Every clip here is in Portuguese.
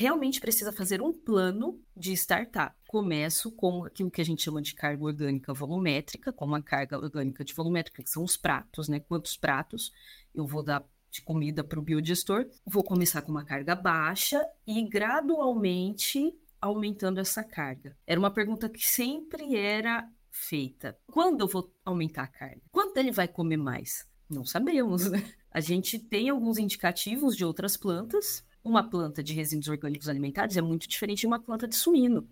realmente precisa fazer um plano de startup. Começo com aquilo que a gente chama de carga orgânica volumétrica, como a carga orgânica de volumétrica, que são os pratos, né? Quantos pratos eu vou dar de comida para o biodigestor. Vou começar com uma carga baixa e gradualmente aumentando essa carga. Era uma pergunta que sempre era feita. Quando eu vou aumentar a carga? Quando ele vai comer mais? Não sabemos, né? A gente tem alguns indicativos de outras plantas. Uma planta de resíduos orgânicos alimentares é muito diferente de uma planta de suíno.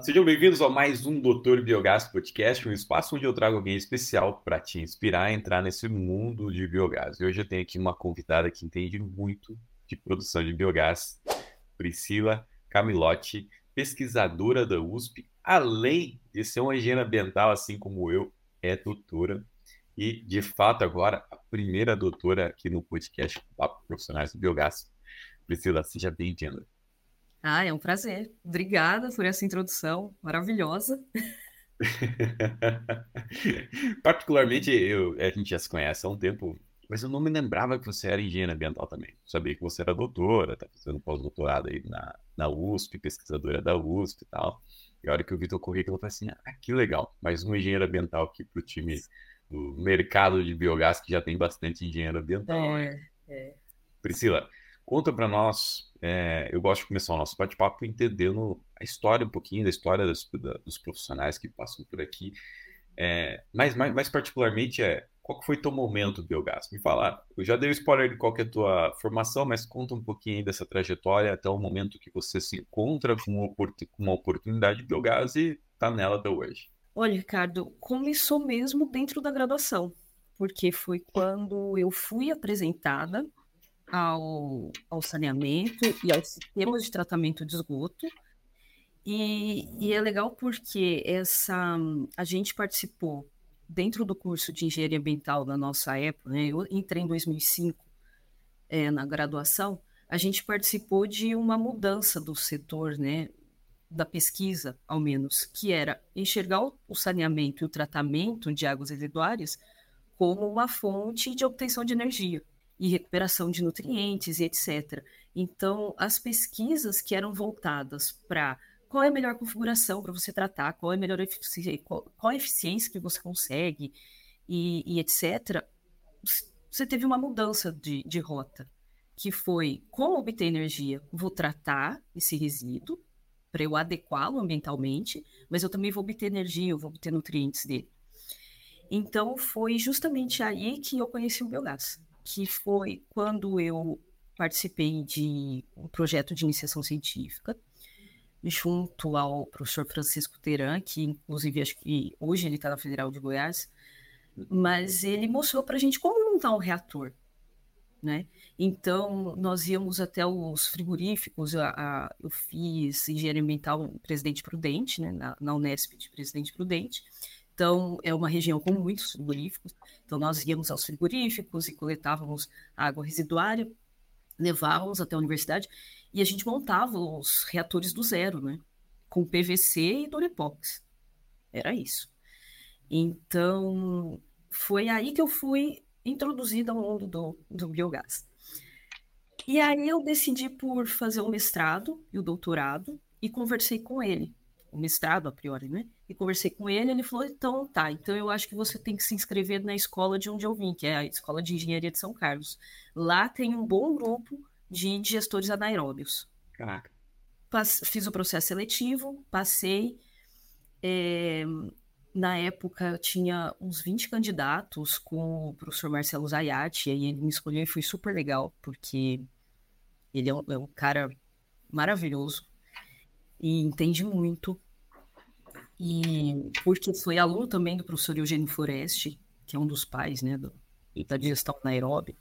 Sejam bem-vindos a mais um Doutor Biogás Podcast, um espaço onde eu trago alguém especial para te inspirar a entrar nesse mundo de biogás. E hoje eu tenho aqui uma convidada que entende muito de produção de biogás, Priscila Camilotti, pesquisadora da USP, além de ser uma engenheira ambiental, assim como eu, é doutora. E, de fato, agora a primeira doutora aqui no podcast Papo Profissionais do Biogás. Priscila, seja bem-vinda. Ah, é um prazer. Obrigada por essa introdução maravilhosa. Particularmente, eu, a gente já se conhece há um tempo, mas eu não me lembrava que você era engenheira ambiental também. Sabia que você era doutora, tá fazendo pós-doutorado aí na, na USP, pesquisadora da USP e tal. E a hora que eu vi teu currículo, eu falei assim, ah, que legal, mais um engenheiro ambiental aqui pro time do mercado de biogás, que já tem bastante engenheiro ambiental. É, é. Priscila, conta para nós é, eu gosto de começar o nosso bate-papo entendendo a história um pouquinho, da história dos, da, dos profissionais que passam por aqui. É, mas mais, mais, particularmente, é, qual foi teu momento biogás? Me fala, eu já dei o spoiler de qual é a tua formação, mas conta um pouquinho dessa trajetória até o momento que você se encontra com uma, oportunidade de biogás e está nela até hoje. Olha, Ricardo, começou mesmo dentro da graduação, porque foi quando eu fui apresentada ao, ao saneamento e aos sistemas de tratamento de esgoto. E, e, é legal porque essa a gente participou dentro do curso de engenharia ambiental da nossa época, né? Eu entrei em 2005 é, na graduação. A gente participou de uma mudança do setor, né? Da pesquisa, ao menos, que era enxergar o saneamento e o tratamento de águas residuárias como uma fonte de obtenção de energia e recuperação de nutrientes e etc. Então, as pesquisas que eram voltadas para qual é a melhor configuração para você tratar, qual é a melhor eficiência, qual, qual a eficiência que você consegue e, e etc., você teve uma mudança de, de rota, que foi como obter energia, vou tratar esse resíduo para eu adequá-lo ambientalmente, mas eu também vou obter energia, eu vou obter nutrientes dele. Então, foi justamente aí que eu conheci o biogás que foi quando eu participei de um projeto de iniciação científica junto ao professor Francisco Teran, que inclusive acho que hoje ele está na Federal de Goiás, mas ele mostrou para a gente como montar um reator, né? Então nós íamos até os frigoríficos, a, a, eu fiz engenharia ambiental Presidente Prudente, né, na, na Unesp de Presidente Prudente, então, é uma região com muitos frigoríficos. Então, nós íamos aos frigoríficos e coletávamos água residuária, levávamos até a universidade e a gente montava os reatores do zero, né? Com PVC e Durepox. Era isso. Então, foi aí que eu fui introduzida ao mundo do, do biogás. E aí eu decidi por fazer o mestrado e o doutorado e conversei com ele o mestrado a priori, né? E conversei com ele, ele falou: então tá, então eu acho que você tem que se inscrever na escola de onde eu vim, que é a Escola de Engenharia de São Carlos. Lá tem um bom grupo de gestores anaeróbios. Caraca. fiz o processo seletivo, passei. É, na época tinha uns 20 candidatos com o professor Marcelo Zayati, e aí ele me escolheu e foi super legal, porque ele é um, é um cara maravilhoso e entende muito. E porque foi aluno também do professor Eugênio Foreste, que é um dos pais né, do, da gestão anaeróbia.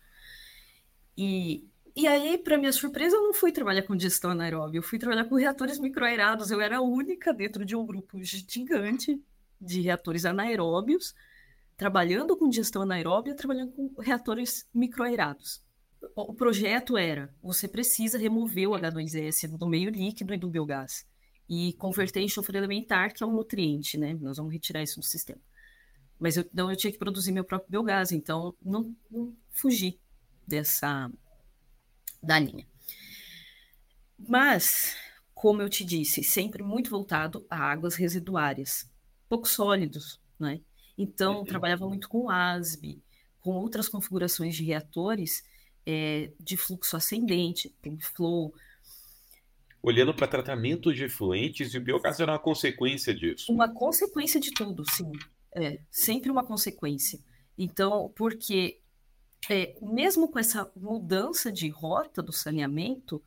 E, e aí, para minha surpresa, eu não fui trabalhar com gestão anaeróbia, eu fui trabalhar com reatores microaerados. Eu era a única dentro de um grupo gigante de reatores anaeróbios, trabalhando com gestão anaeróbia, trabalhando com reatores microaerados. O projeto era: você precisa remover o H2S do meio líquido e do biogás. e converter em enxofre elementar, que é um nutriente, né? Nós vamos retirar isso do sistema. Mas eu, então eu tinha que produzir meu próprio biogás, então não, não fugi dessa da linha. Mas, como eu te disse, sempre muito voltado a águas residuárias, pouco sólidos, né? Então, uhum. trabalhava muito com ASB, com outras configurações de reatores é, de fluxo ascendente, tem flow, olhando para tratamento de efluentes, e o biogás era uma consequência disso. Uma consequência de tudo, sim. É, sempre uma consequência. Então, porque é, mesmo com essa mudança de rota do saneamento,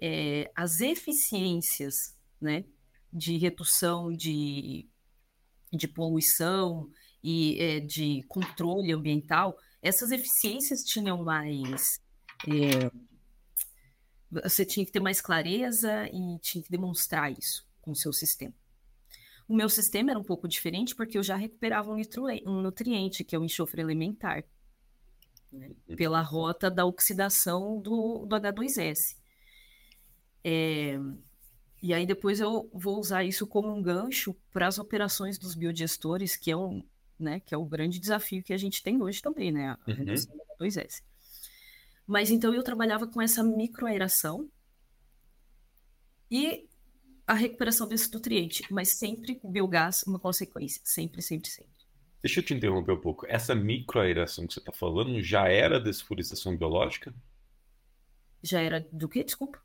é, as eficiências né, de redução de, de poluição e é, de controle ambiental, essas eficiências tinham mais é, você tinha que ter mais clareza e tinha que demonstrar isso com o seu sistema. O meu sistema era um pouco diferente porque eu já recuperava um, nutriente, que é o enxofre elementar, né? Uhum. pela rota da oxidação do, do H2S. É, e aí depois eu vou usar isso como um gancho para as operações dos biodigestores, que é um, né, que é o grande desafio que a gente tem hoje também, né, a redução uhum. do H2S. Mas então eu trabalhava com essa microaeração e a recuperação desse nutriente, mas sempre o biogás uma consequência, sempre, sempre, sempre. Deixa eu te interromper um pouco. Essa microaeração que você está falando já era desfurização biológica? Já era do que? Desculpa.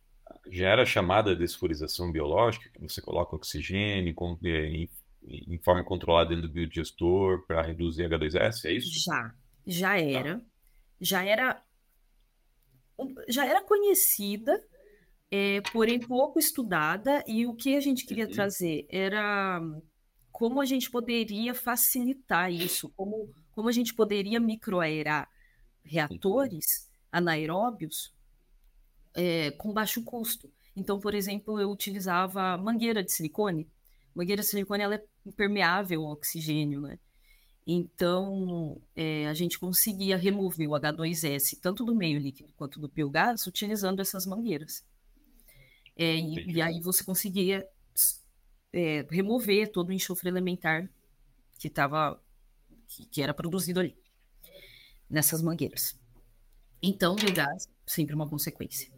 Já era chamada desfurização biológica, que você coloca oxigênio é, em, em forma controlada dentro do biodigestor para reduzir H2S, é isso? Já, já era. Tá. Já era já era conhecida, é, porém pouco estudada, e o que a gente queria uhum. trazer era como a gente poderia facilitar isso, como, como a gente poderia microaerar reatores anaeróbios é, com baixo custo. Então, por exemplo, eu utilizava mangueira de silicone. Mangueira de silicone ela é impermeável ao oxigênio, né? Então, é, a gente conseguia remover o H2S tanto do meio líquido quanto do biogás utilizando essas mangueiras. É, e, e, aí você conseguia é, remover todo o enxofre elementar que, tava, que, que era produzido ali, nessas mangueiras. Então, o biogás sempre uma consequência.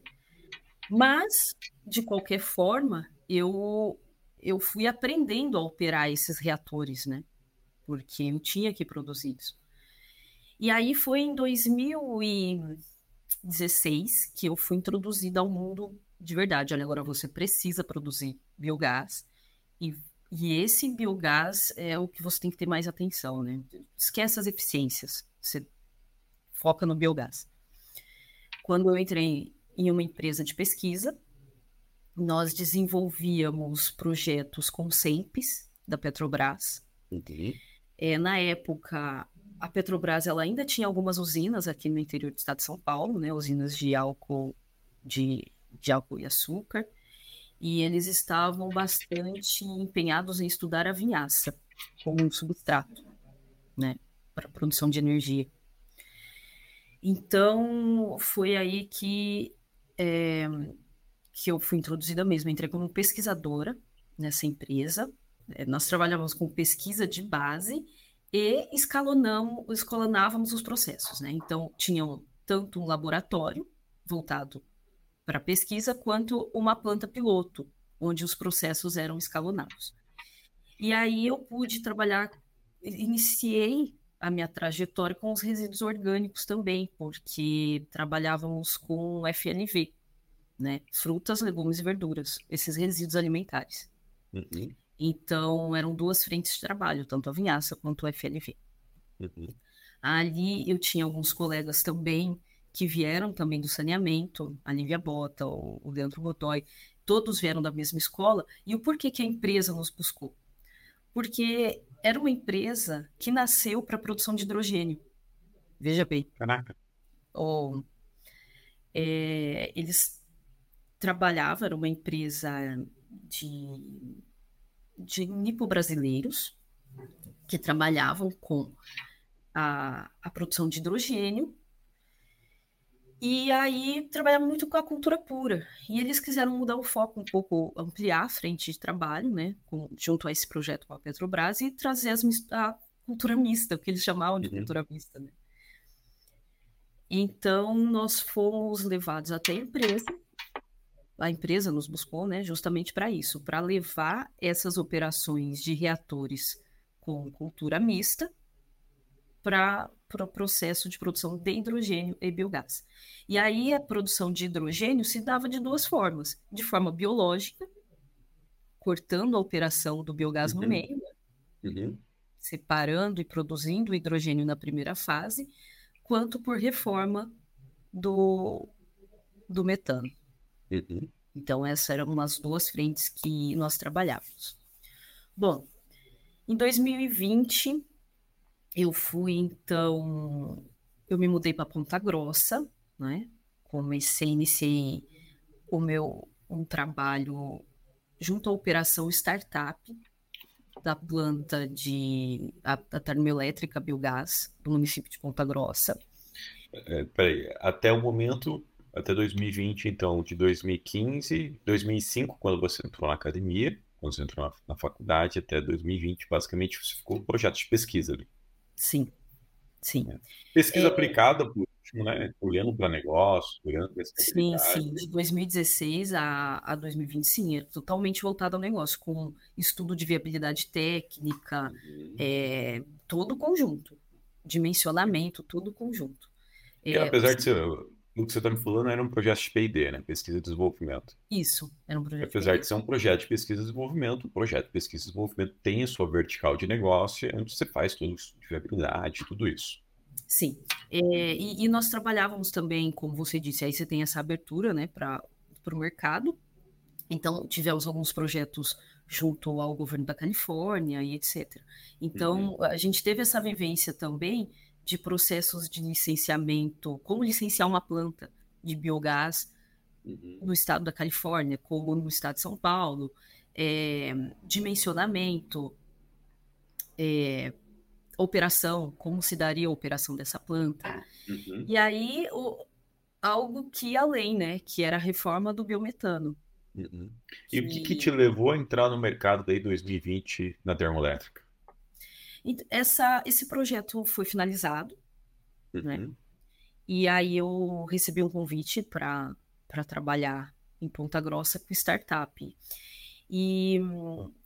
Mas, de qualquer forma, eu, eu fui aprendendo a operar esses reatores, né? porque eu tinha que produzir isso. E aí foi em 2016 que eu fui introduzida ao mundo de verdade. Olha, agora você precisa produzir biogás e, e esse biogás é o que você tem que ter mais atenção, né? Esquece as eficiências, você foca no biogás. Quando eu entrei em uma empresa de pesquisa, nós desenvolvíamos projetos com SEMPES da Petrobras. É, na época, a Petrobras ela ainda tinha algumas usinas aqui no interior do estado de São Paulo, né, usinas de álcool, de, de álcool e açúcar, e eles estavam bastante empenhados em estudar a vinhaça como um substrato, né, para produção de energia. Então, foi aí que, é, que eu fui introduzida mesmo. Entrei como pesquisadora nessa empresa, é, nós trabalhávamos com pesquisa de base e escalonamos, escalonávamos os processos, né? Então, tinham tanto um laboratório voltado para pesquisa, quanto uma planta piloto, onde os processos eram escalonados. E aí eu pude trabalhar, iniciei a minha trajetória com os resíduos orgânicos também, porque trabalhávamos com FLV, né? Frutas, legumes e verduras, esses resíduos alimentares. Uhum. Então, eram duas frentes de trabalho, tanto a Vinhaça quanto o FLV. Uhum. Ali eu tinha alguns colegas também que vieram também do saneamento, a Lívia Bota, o, o Leandro Godoy, todos vieram da mesma escola. E o porquê que a empresa nos buscou? Porque era uma empresa que nasceu para a produção de hidrogênio. Veja bem. Caraca. Oh, é, eles trabalhavam, era uma empresa de de nipo-brasileiros que trabalhavam com a, a produção de hidrogênio E aí trabalhava muito com a cultura pura. E eles quiseram mudar o foco um pouco, ampliar a frente de trabalho, né, com, junto a esse projeto com a Petrobras e trazer as, a cultura mista, o que eles chamavam de uhum. cultura mista, né? Então nós fomos levados até a empresa. A empresa nos buscou, né, justamente para isso, para levar essas operações de reatores com cultura mista para o pro processo de produção de hidrogênio e biogás. E aí a produção de hidrogênio se dava de duas formas: de forma biológica, cortando a operação do biogás uhum. no meio, né? uhum. separando e produzindo o hidrogênio na primeira fase, quanto por reforma do, do metano. Uhum. Então, essas eram as duas frentes que nós trabalhávamos. Bom, em 2020, eu fui, então, eu me mudei para Ponta Grossa, né? Comecei, iniciei o meu um trabalho junto à operação startup da planta de a, a termoelétrica biogás do município de Ponta Grossa. É, peraí, até o momento, até 2020, então, de 2015, 2005, quando você entrou na academia, quando você entrou na, na faculdade, até 2020, basicamente, você ficou um projeto de pesquisa ali. Sim, sim. É. Pesquisa é... aplicada, por último, né? Olhando para negócio, olhando para Sim, sim. De 2016 a, a 2020, sim, é totalmente voltado ao negócio, com estudo de viabilidade técnica, uhum. é, todo o conjunto. Dimensionamento, todo o conjunto. E, é, apesar de ser no que você está me falando, era um projeto de P&D, né? Pesquisa e Desenvolvimento. Isso, era um projeto Apesar de ser um projeto de pesquisa e desenvolvimento, o projeto de pesquisa e desenvolvimento tem a sua vertical de negócio, onde você faz tudo de viabilidade, tudo isso. Sim, é, e, e, nós trabalhávamos também, como você disse, aí você tem essa abertura, né, para o mercado. Então, tivemos alguns projetos junto ao governo da Califórnia e etc. Então, uhum. a gente teve essa vivência também de processos de licenciamento, como licenciar uma planta de biogás uhum. no estado da Califórnia, como no estado de São Paulo, é, dimensionamento, é, operação, como se daria a operação dessa planta. Uhum. E aí, o, algo que ia além, né, que era a reforma do biometano. Uhum. E que... o que, que te levou a entrar no mercado daí 2020 na termoelétrica? Essa, esse projeto foi finalizado, né? uhum. né? E aí eu recebi um convite para trabalhar em Ponta Grossa com startup. E,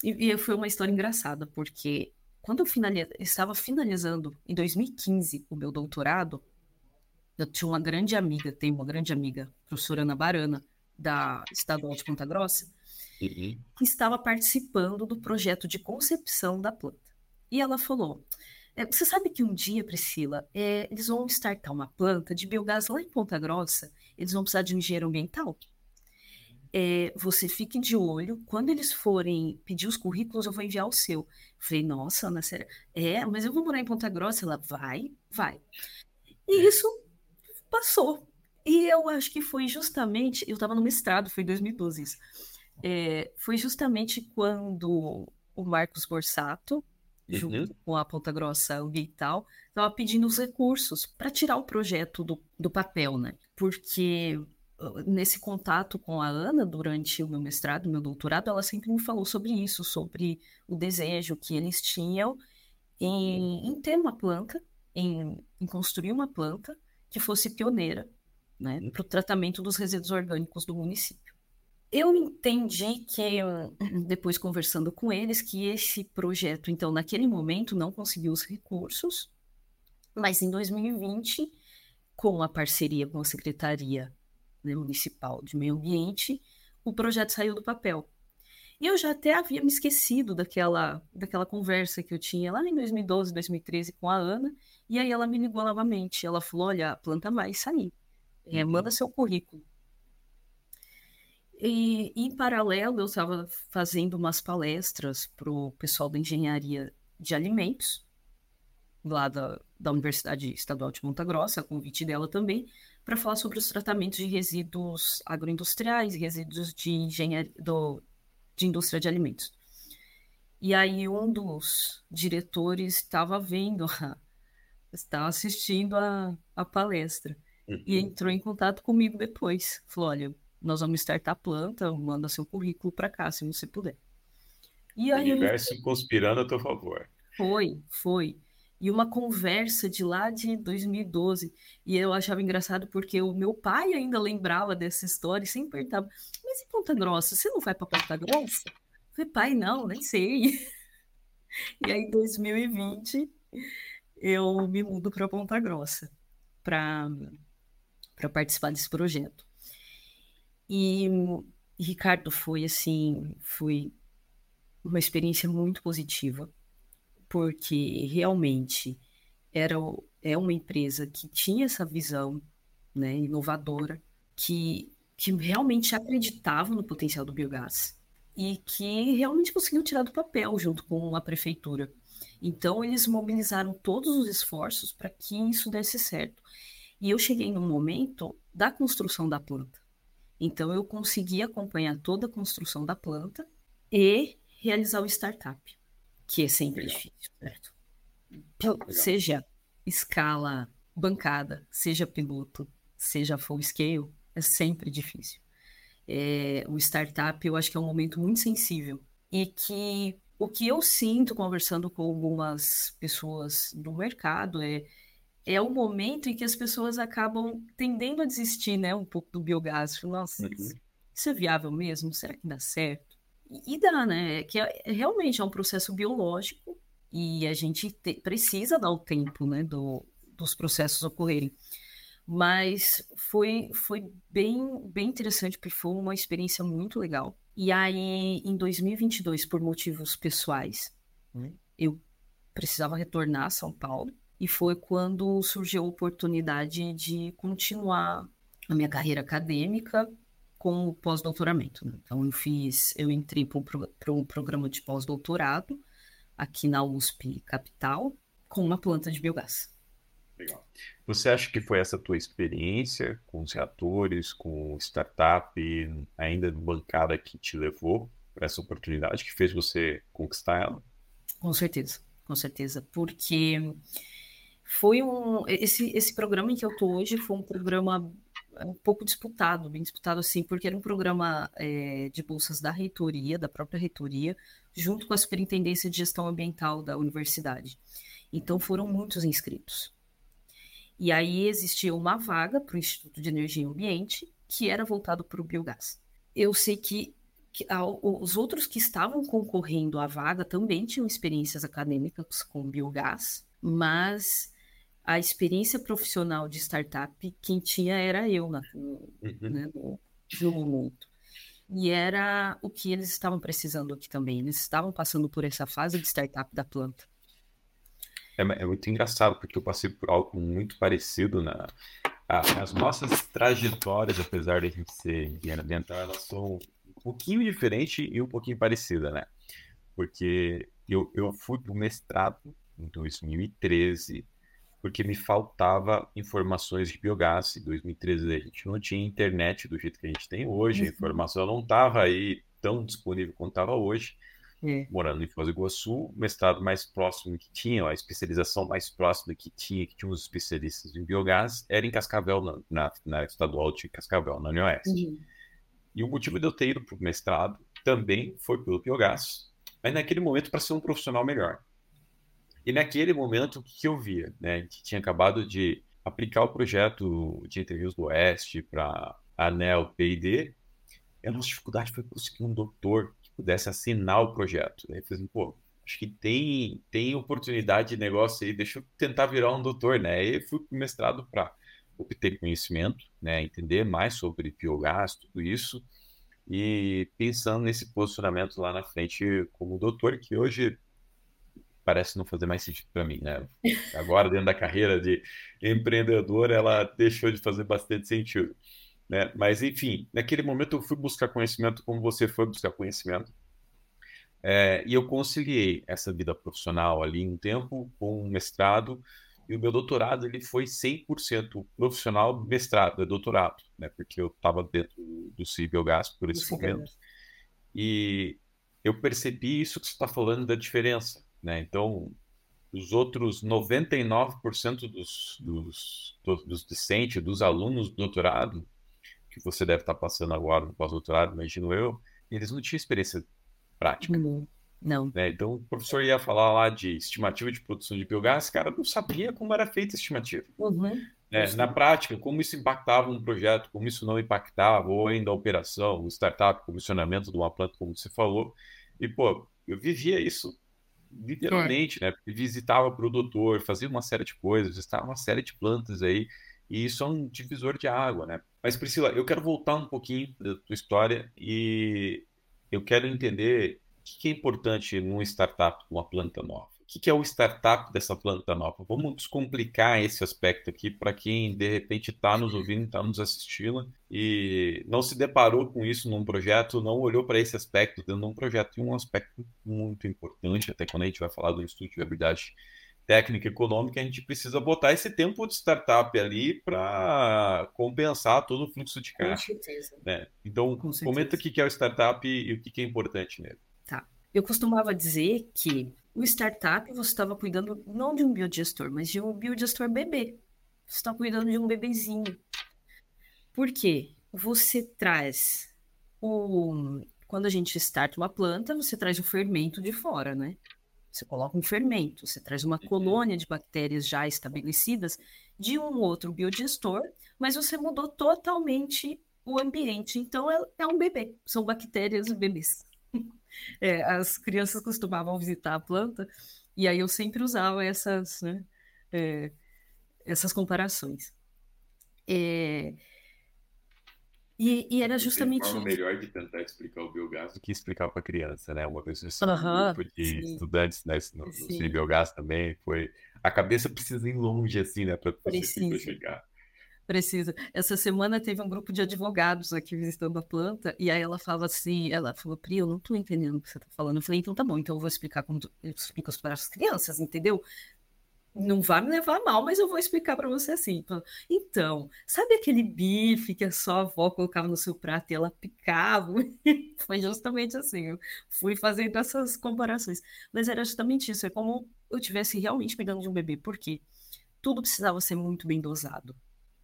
e, e, foi uma história engraçada, porque quando eu finaliz, estava finalizando em 2015 o meu doutorado, eu tinha uma grande amiga, tenho uma grande amiga, professora Ana Barana, da Estadual de Ponta Grossa, uhum. que estava participando do projeto de concepção da planta. E ela falou: é, Você sabe que um dia, Priscila, é, eles vão startar uma planta de biogás lá em Ponta Grossa, eles vão precisar de um engenheiro ambiental. É, você fique de olho, quando eles forem pedir os currículos, eu vou enviar o seu. Eu falei, nossa, Ana Séria, é, mas eu vou morar em Ponta Grossa. Ela, vai, vai. E isso passou. E eu acho que foi justamente, eu estava no mestrado, foi em 2012 isso. É, foi justamente quando o Marcos Borsato, junto uhum. com a Ponta Grossa Ambiental, estava pedindo os recursos para tirar o projeto do, do papel, né? Porque uh, nesse contato com a Ana durante o meu mestrado, meu doutorado, ela sempre me falou sobre isso, sobre o desejo que eles tinham em, em ter uma planta, em, em, construir uma planta que fosse pioneira né, uhum. para o tratamento dos resíduos orgânicos do município. Eu entendi que, depois conversando com eles, que esse projeto, então, naquele momento, não conseguiu os recursos, mas em 2020, com a parceria com a Secretaria né, Municipal de Meio Ambiente, o projeto saiu do papel. E eu já até havia me esquecido daquela, daquela conversa que eu tinha lá em 2012, 2013 com a Ana, e aí ela me ligou novamente. Ela falou: Olha, planta vai sair, é, manda seu currículo. E, em paralelo, eu estava fazendo umas palestras para o pessoal da engenharia de alimentos, lá da, da Universidade Estadual de Monta Grossa, convite dela também, para falar sobre os tratamentos de resíduos agroindustriais e resíduos de engenharia do, de indústria de alimentos. E aí um dos diretores estava vendo, estava assistindo a, a palestra. uhum. e entrou em contato comigo depois. Falou: olha, nós vamos startar a planta, manda seu currículo para cá, se você puder. E aí, o universo conspirando a teu favor. Foi, foi. E uma conversa de lá de 2012. E eu achava engraçado porque o meu pai ainda lembrava dessa história e sempre perguntava: Mas em Ponta Grossa, você não vai para Ponta Grossa? Eu falei, pai, não, nem sei. E aí, em 2020, eu me mudo para Ponta Grossa para participar desse projeto. E, Ricardo, foi assim, foi uma experiência muito positiva, porque realmente era, é uma empresa que tinha essa visão né, inovadora, que, que realmente acreditava no potencial do biogás e que realmente conseguiu tirar do papel junto com a prefeitura. Então, eles mobilizaram todos os esforços para que isso desse certo. E eu cheguei no momento da construção da planta. Então, eu consegui acompanhar toda a construção da planta e realizar o startup, que é sempre Legal. difícil, certo? Legal. Seja escala bancada, seja piloto, seja full scale, é sempre difícil. É, o startup, eu acho que é um momento muito sensível e que o que eu sinto conversando com algumas pessoas do mercado é é o momento em que as pessoas acabam tendendo a desistir, né, um pouco do biogás. Nossa, uhum. isso é viável mesmo? Será que dá certo? E, e dá, né? Que é, é, realmente é um processo biológico e a gente te, precisa dar o tempo, né, do, dos processos ocorrerem. Mas foi, foi bem, bem interessante, porque foi uma experiência muito legal. E aí, em 2022, por motivos pessoais, hum. eu precisava retornar a São Paulo e foi quando surgiu a oportunidade de continuar a minha carreira acadêmica com o pós-doutoramento. Né? Então eu fiz, eu entrei para um programa de pós-doutorado aqui na USP Capital com uma planta de biogás. Legal. Você acha que foi essa tua experiência com os reatores, com startup, ainda bancada que te levou para essa oportunidade, que fez você conquistar ela? Com certeza, com certeza, porque foi um esse esse programa em que eu estou hoje foi um programa é, um pouco disputado, bem disputado assim, porque era um programa é, de bolsas da reitoria, da própria reitoria, junto com a Superintendência de Gestão Ambiental da universidade. Então foram muitos inscritos. E aí existia uma vaga para o Instituto de Energia e Ambiente, que era voltado para o biogás. Eu sei que, que os outros que estavam concorrendo à vaga também tinham experiências acadêmicas com biogás, mas a experiência profissional de startup, quem tinha era eu na, no, uhum. né, no, no momento. E era o que eles estavam precisando aqui também. Eles estavam passando por essa fase de startup da planta. É, é muito engraçado, porque eu passei por algo muito parecido na. as nossas trajetórias, apesar de a gente ser engenheiro ambiental, elas são um pouquinho diferentes e um pouquinho parecidas, né? Porque eu, eu fui para o mestrado em 2013 porque me faltava informações de biogás. Em 2013 a gente não tinha internet do jeito que a gente tem hoje, a uhum. informação não estava aí tão disponível quanto estava hoje. É. Morando em Foz do Iguaçu, o mestrado mais próximo que tinha, a especialização mais próxima que tinha, que tinha uns especialistas em biogás, era em Cascavel, na, na, na estadual de Cascavel, na União Oeste. Uhum. E o motivo de eu ter ido para o mestrado também foi pelo biogás, mas naquele momento para ser um profissional melhor. E naquele momento, o que eu via? Né? Gente tinha acabado de aplicar o projeto de Entre Rios do Oeste para ANEL P&D, a nossa dificuldade foi conseguir um doutor que pudesse assinar o projeto. Aí eu assim, pô, acho que tem, tem oportunidade de negócio aí, deixa eu tentar virar um doutor, né? E fui para mestrado para obter conhecimento, né? entender mais sobre biogás, tudo isso, e pensando nesse posicionamento lá na frente como doutor, que hoje parece não fazer mais sentido para mim, né? Agora, dentro da carreira de empreendedor, ela deixou de fazer bastante sentido, né? Mas, enfim, naquele momento eu fui buscar conhecimento como você foi buscar conhecimento. É, e eu conciliei essa vida profissional ali um tempo com um mestrado e o meu doutorado ele foi 100% profissional mestrado, é doutorado, né? Porque eu estava dentro do Cibiogás por esse momento. E eu percebi isso que você está falando da diferença, né? Então, os outros 99% dos, dos, dos discentes, dos alunos do doutorado, que você deve estar passando agora no pós-doutorado, imagino eu, eles não tinham experiência prática. Não. não. Né? Então, o professor ia falar lá de estimativa de produção de biogás, cara não sabia como era feita a estimativa. Uhum. É, na prática, como isso impactava um projeto, como isso não impactava, ou ainda a operação, o startup, o comissionamento de uma planta, como você falou. E, pô, eu vivia isso literalmente, né? Porque visitava produtor, fazia uma série de coisas, estava uma série de plantas aí, e isso é um divisor de água, né? Mas, Priscila, eu quero voltar um pouquinho da tua história e eu quero entender o que é importante numa startup uma planta nova que, que é o startup dessa planta nova? Vamos descomplicar esse aspecto aqui para quem de repente está nos ouvindo, está nos assistindo e não se deparou com isso num projeto, não olhou para esse aspecto dentro de um projeto. E um aspecto muito importante, até quando a gente vai falar do Instituto de Viabilidade Técnica e Econômica, a gente precisa botar esse tempo de startup ali para compensar todo o fluxo de caixa. Com certeza. Né? Então, com comenta o que é o startup e o que é importante nele. Tá. Eu costumava dizer que o startup você estava cuidando não de um biodigestor, mas de um biodigestor bebê. Você está cuidando de um bebezinho. Por quê? Você traz o. Quando a gente starta uma planta, você traz o fermento de fora, né? Você coloca um fermento, você traz uma uhum. colônia de bactérias já estabelecidas de um outro biodigestor, mas você mudou totalmente o ambiente. Então é, é um bebê, são bactérias bebês. É, as crianças costumavam visitar a planta e aí eu sempre usava essas, né, é, essas comparações. É, e, e, era justamente. Tem forma melhor de tentar explicar o biogás do que explicar para a criança, né? Uma vez eu um grupo de sim. estudantes né, no, no biogás também foi. A cabeça precisa ir longe, assim, né? Para chegar. Precisa. Essa semana teve um grupo de advogados aqui visitando a planta, e aí ela fala assim, ela falou, Pri, eu não tô entendendo o que você tá falando. Eu falei, então tá bom, então eu vou explicar como eu explico para as crianças, entendeu? Não vai me levar mal, mas eu vou explicar para você assim. Então, sabe aquele bife que a sua avó colocava no seu prato e ela picava? Foi justamente assim. Eu fui fazendo essas comparações. Mas era justamente isso. É como eu tivesse realmente pegando de um bebê. Por quê? Tudo precisava ser muito bem dosado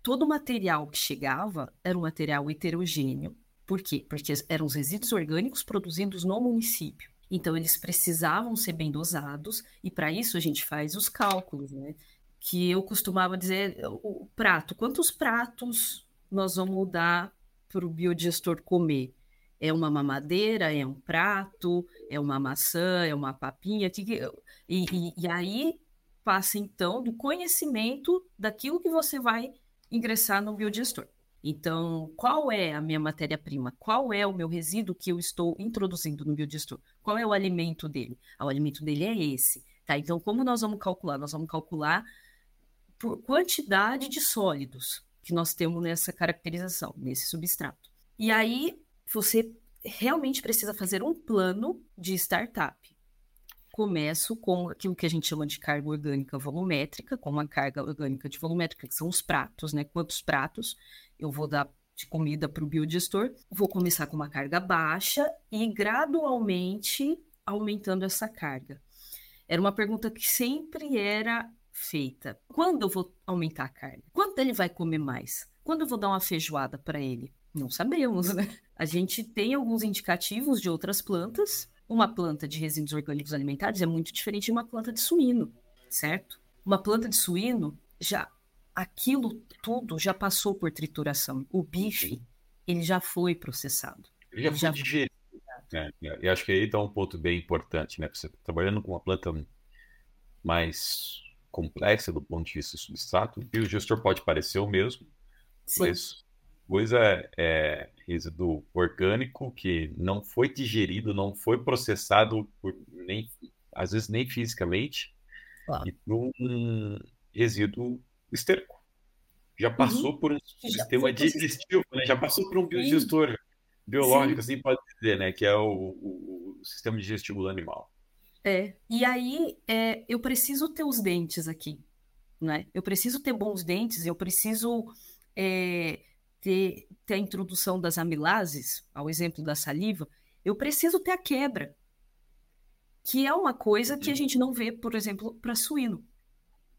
todo material que chegava era um material heterogêneo. Por quê? Porque eram os resíduos orgânicos produzidos no município. Então, eles precisavam ser bem dosados, e para isso a gente faz os cálculos, né? Que eu costumava dizer: o prato, quantos pratos nós vamos dar para o biodigestor comer? É uma mamadeira, é um prato, é uma maçã, é uma papinha? E, e, e aí passa então do conhecimento daquilo que você vai ingressar no biodigestor. Então, qual é a minha matéria-prima? Qual é o meu resíduo que eu estou introduzindo no biodigestor? Qual é o alimento dele? Ah, o alimento dele é esse. Tá, então, como nós vamos calcular? Nós vamos calcular por quantidade de sólidos que nós temos nessa caracterização, nesse substrato. E aí, você realmente precisa fazer um plano de startup começo com aquilo que a gente chama de carga orgânica volumétrica, com uma carga orgânica de volumétrica, que são os pratos, né? Quantos pratos eu vou dar de comida para o biodigestor. Vou começar com uma carga baixa e gradualmente aumentando essa carga. Era uma pergunta que sempre era feita. Quando eu vou aumentar a carga? Quando ele vai comer mais? Quando eu vou dar uma feijoada para ele? Não sabemos, né? A gente tem alguns indicativos de outras plantas, uma planta de resíduos orgânicos alimentares é muito diferente de uma planta de suíno, certo? Uma planta de suíno já aquilo tudo já passou por trituração. O bife, ele já foi processado. Ele já, ele já foi digerido. Né? E acho que aí está um ponto bem importante, né? Você tá trabalhando com uma planta mais complexa do ponto de vista do substrato, e o gestor pode parecer o mesmo, Sim. mas coisa é, resíduo orgânico que não foi digerido, não foi processado por nem às vezes nem fisicamente, claro. e um resíduo esterco. Já uhum. passou uhum. por um sistema digestivo, né? já passou por um biodigestor Sim. biológico, Sim. assim pode dizer, né? Que é o, o, o sistema digestivo do animal. É, e aí é, eu preciso ter os dentes aqui, né? Eu preciso ter bons dentes, eu preciso é, ter, ter a introdução das amilases, ao exemplo da saliva, eu preciso ter a quebra. Que é uma coisa que a gente não vê, por exemplo, para suíno.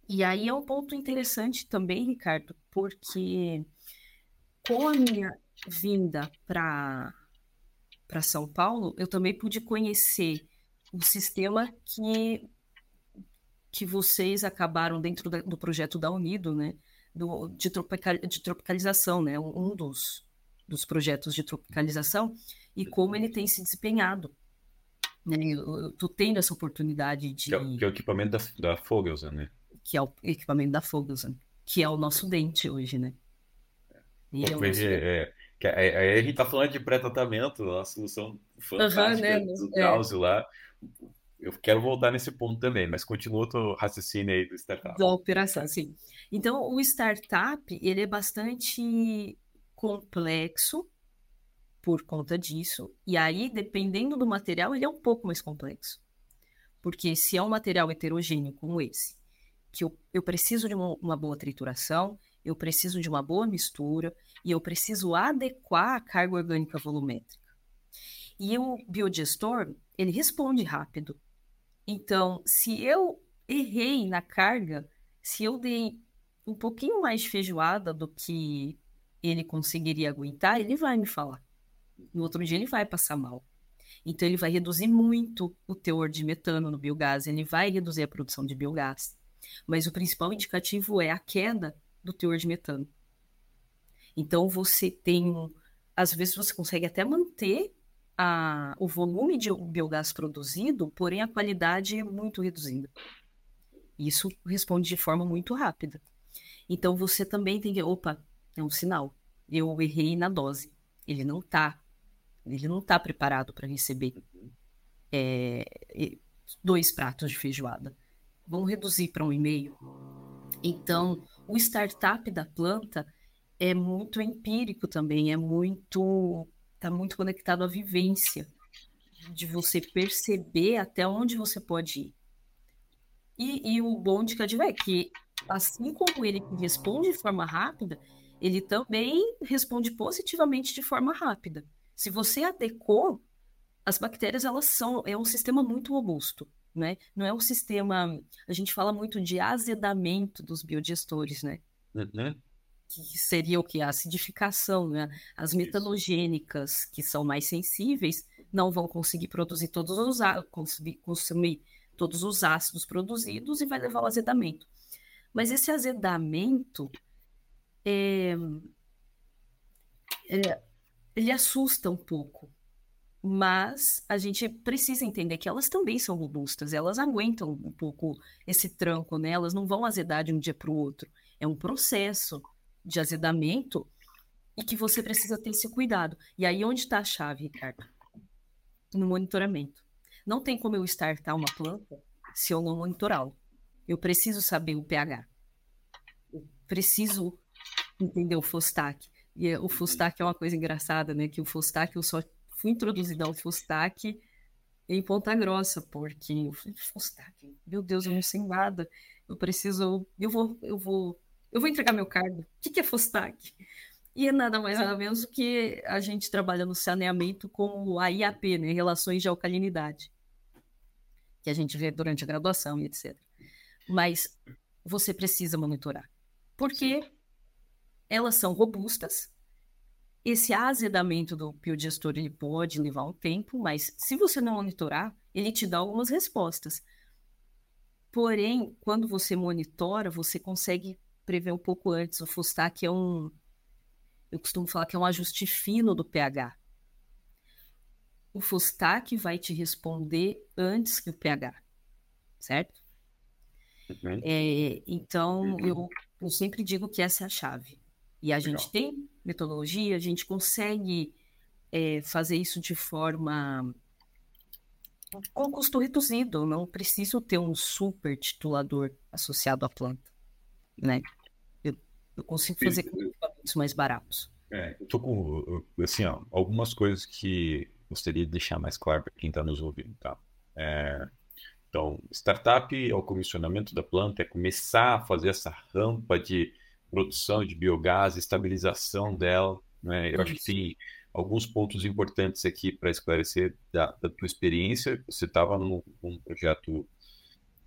E aí é um ponto interessante também, Ricardo, porque com a minha vinda para para São Paulo, eu também pude conhecer o sistema que que vocês acabaram dentro da, do projeto da Unido, né, do, de, tropical, de tropicalização, né, um dos, dos projetos de tropicalização e como ele tem se desempenhado. Né, eu, eu tendo essa oportunidade de... Que é, que é o equipamento da, da Fogelsen, né? Que é o equipamento da Fogelsen, que é o nosso dente hoje, né? E é, nosso... é, é, aí a gente tá falando de pré-tratamento, uma solução fantástica uhum, né? do é. lá. Eu quero voltar nesse ponto também, mas continua o raciocínio aí do startup. Da operação, sim. Então, o startup, ele é bastante complexo por conta disso. E aí, dependendo do material, ele é um pouco mais complexo. Porque se é um material heterogêneo como esse, que eu, eu preciso de uma, uma boa trituração, eu preciso de uma boa mistura e eu preciso adequar a carga orgânica volumétrica. E o biodigestor, ele responde rápido. Então, se eu errei na carga, se eu dei um pouquinho mais de feijoada do que ele conseguiria aguentar, ele vai me falar. No outro dia ele vai passar mal. Então ele vai reduzir muito o teor de metano no biogás, ele vai reduzir a produção de biogás. Mas o principal indicativo é a queda do teor de metano. Então você tem, às vezes você consegue até manter a, o volume de biogás produzido, porém a qualidade é muito reduzida. Isso responde de forma muito rápida. Então você também tem que, opa, é um sinal. Eu errei na dose. Ele não está, ele não tá preparado para receber é, dois pratos de feijoada. Vamos reduzir para um e meio. Então, o startup da planta é muito empírico também, é muito está muito conectado à vivência de você perceber até onde você pode ir. E, e o bom de Cadiva é que, assim como ele responde de forma rápida, ele também responde positivamente de forma rápida. Se você adequou, as bactérias elas são é um sistema muito robusto né? Não é um sistema. A gente fala muito de azedamento dos biodigestores, né? Uhum. Que seria o que? A acidificação, né? As metanogênicas, que são mais sensíveis, não vão conseguir produzir todos os conseguir consumir todos os ácidos produzidos e vai levar ao azedamento. Mas esse azedamento é, é, ele assusta um pouco, mas a gente precisa entender que elas também são robustas, elas aguentam um pouco esse tranco, né? Elas não vão azedar de um dia para o outro. É um processo de azedamento e que você precisa ter esse cuidado. E aí onde está a chave, Ricardo? No monitoramento. Não tem como eu startar uma planta se eu não monitorá-lo. Eu preciso saber o pH. Eu preciso entender o Fostak. E o Fostak é uma coisa engraçada, né? Que o Fostak eu só fui introduzida ao Fustak em Ponta Grossa, porque eu falei, Fustak, meu Deus, eu não sei nada, eu preciso, eu vou, eu vou, eu vou entregar meu cargo. O que, que é Fustak? E é nada mais nada menos do que a gente trabalha no saneamento com a IAP, né, Relações de Alcalinidade, que a gente vê durante a graduação e etc. Mas você precisa monitorar, porque elas são robustas, esse azedamento do biodigestor ele pode levar um tempo, mas se você não monitorar, ele te dá algumas respostas. Porém, quando você monitora, você consegue prever um pouco antes. O Fustak é um. Eu costumo falar que é um ajuste fino do pH. O Fustak vai te responder antes que o pH, certo? Uhum. É, então, eu, eu sempre digo que essa é a chave. E a Legal. gente tem metodologia, a gente consegue é, fazer isso de forma com custo reduzido, não preciso ter um super titulador associado à planta, né? Eu, consigo fazer com equipamentos mais baratos. É, eu tô com, assim, ó, algumas coisas que gostaria de deixar mais claro para quem está nos ouvindo, tá? É, então, startup é o comissionamento da planta, é começar a fazer essa rampa de produção de biogás, estabilização dela. Né? Eu acho que tem alguns pontos importantes aqui para esclarecer da, da, tua experiência. Você estava num, num, projeto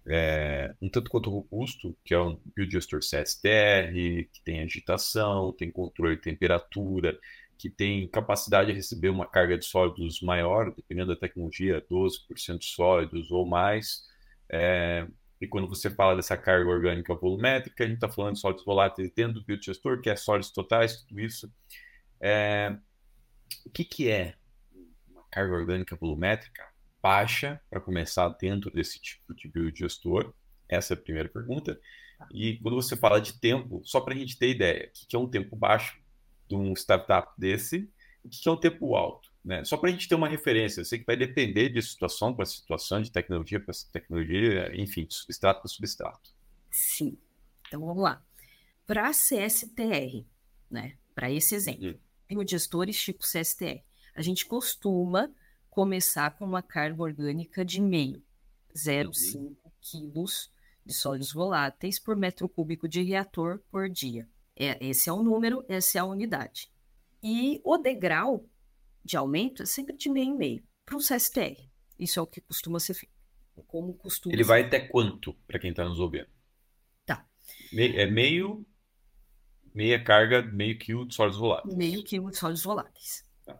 é, um tanto quanto robusto, que é um Biogestor CSTR, que tem agitação, tem controle de temperatura, que tem capacidade de receber uma carga de sólidos maior, dependendo da tecnologia, 12% sólidos ou mais. É, e quando você fala dessa carga orgânica volumétrica, a gente está falando de sólidos voláteis dentro do biodigestor, que é sólidos totais, tudo isso. É, o que, que é uma carga orgânica volumétrica baixa, para começar, dentro desse tipo de biodigestor? Essa é a primeira pergunta. E quando você fala de tempo, só para a gente ter ideia, o que é um tempo baixo de um startup desse, o que é um tempo alto? Né? Só para a gente ter uma referência, eu sei que vai depender de situação para situação, de tecnologia para tecnologia, enfim, de substrato para substrato. Sim. Então vamos lá. Para CSTR, né? Para esse exemplo, gestores tipo CSTR, a gente costuma começar com uma carga orgânica de meio, 0,5 uhum. quilos de sólidos voláteis por metro cúbico de reator por dia. É, esse é o número, essa é a unidade. E o degrau de aumento é sempre de meio em meio para um CSTR. Isso é o que costuma ser feito. Como costuma Ele vai até quanto, para quem está nos ouvindo? Tá. é meio, meia carga, meio quilo de sólidos voláteis. Meio quilo de sólidos voláteis. Tá.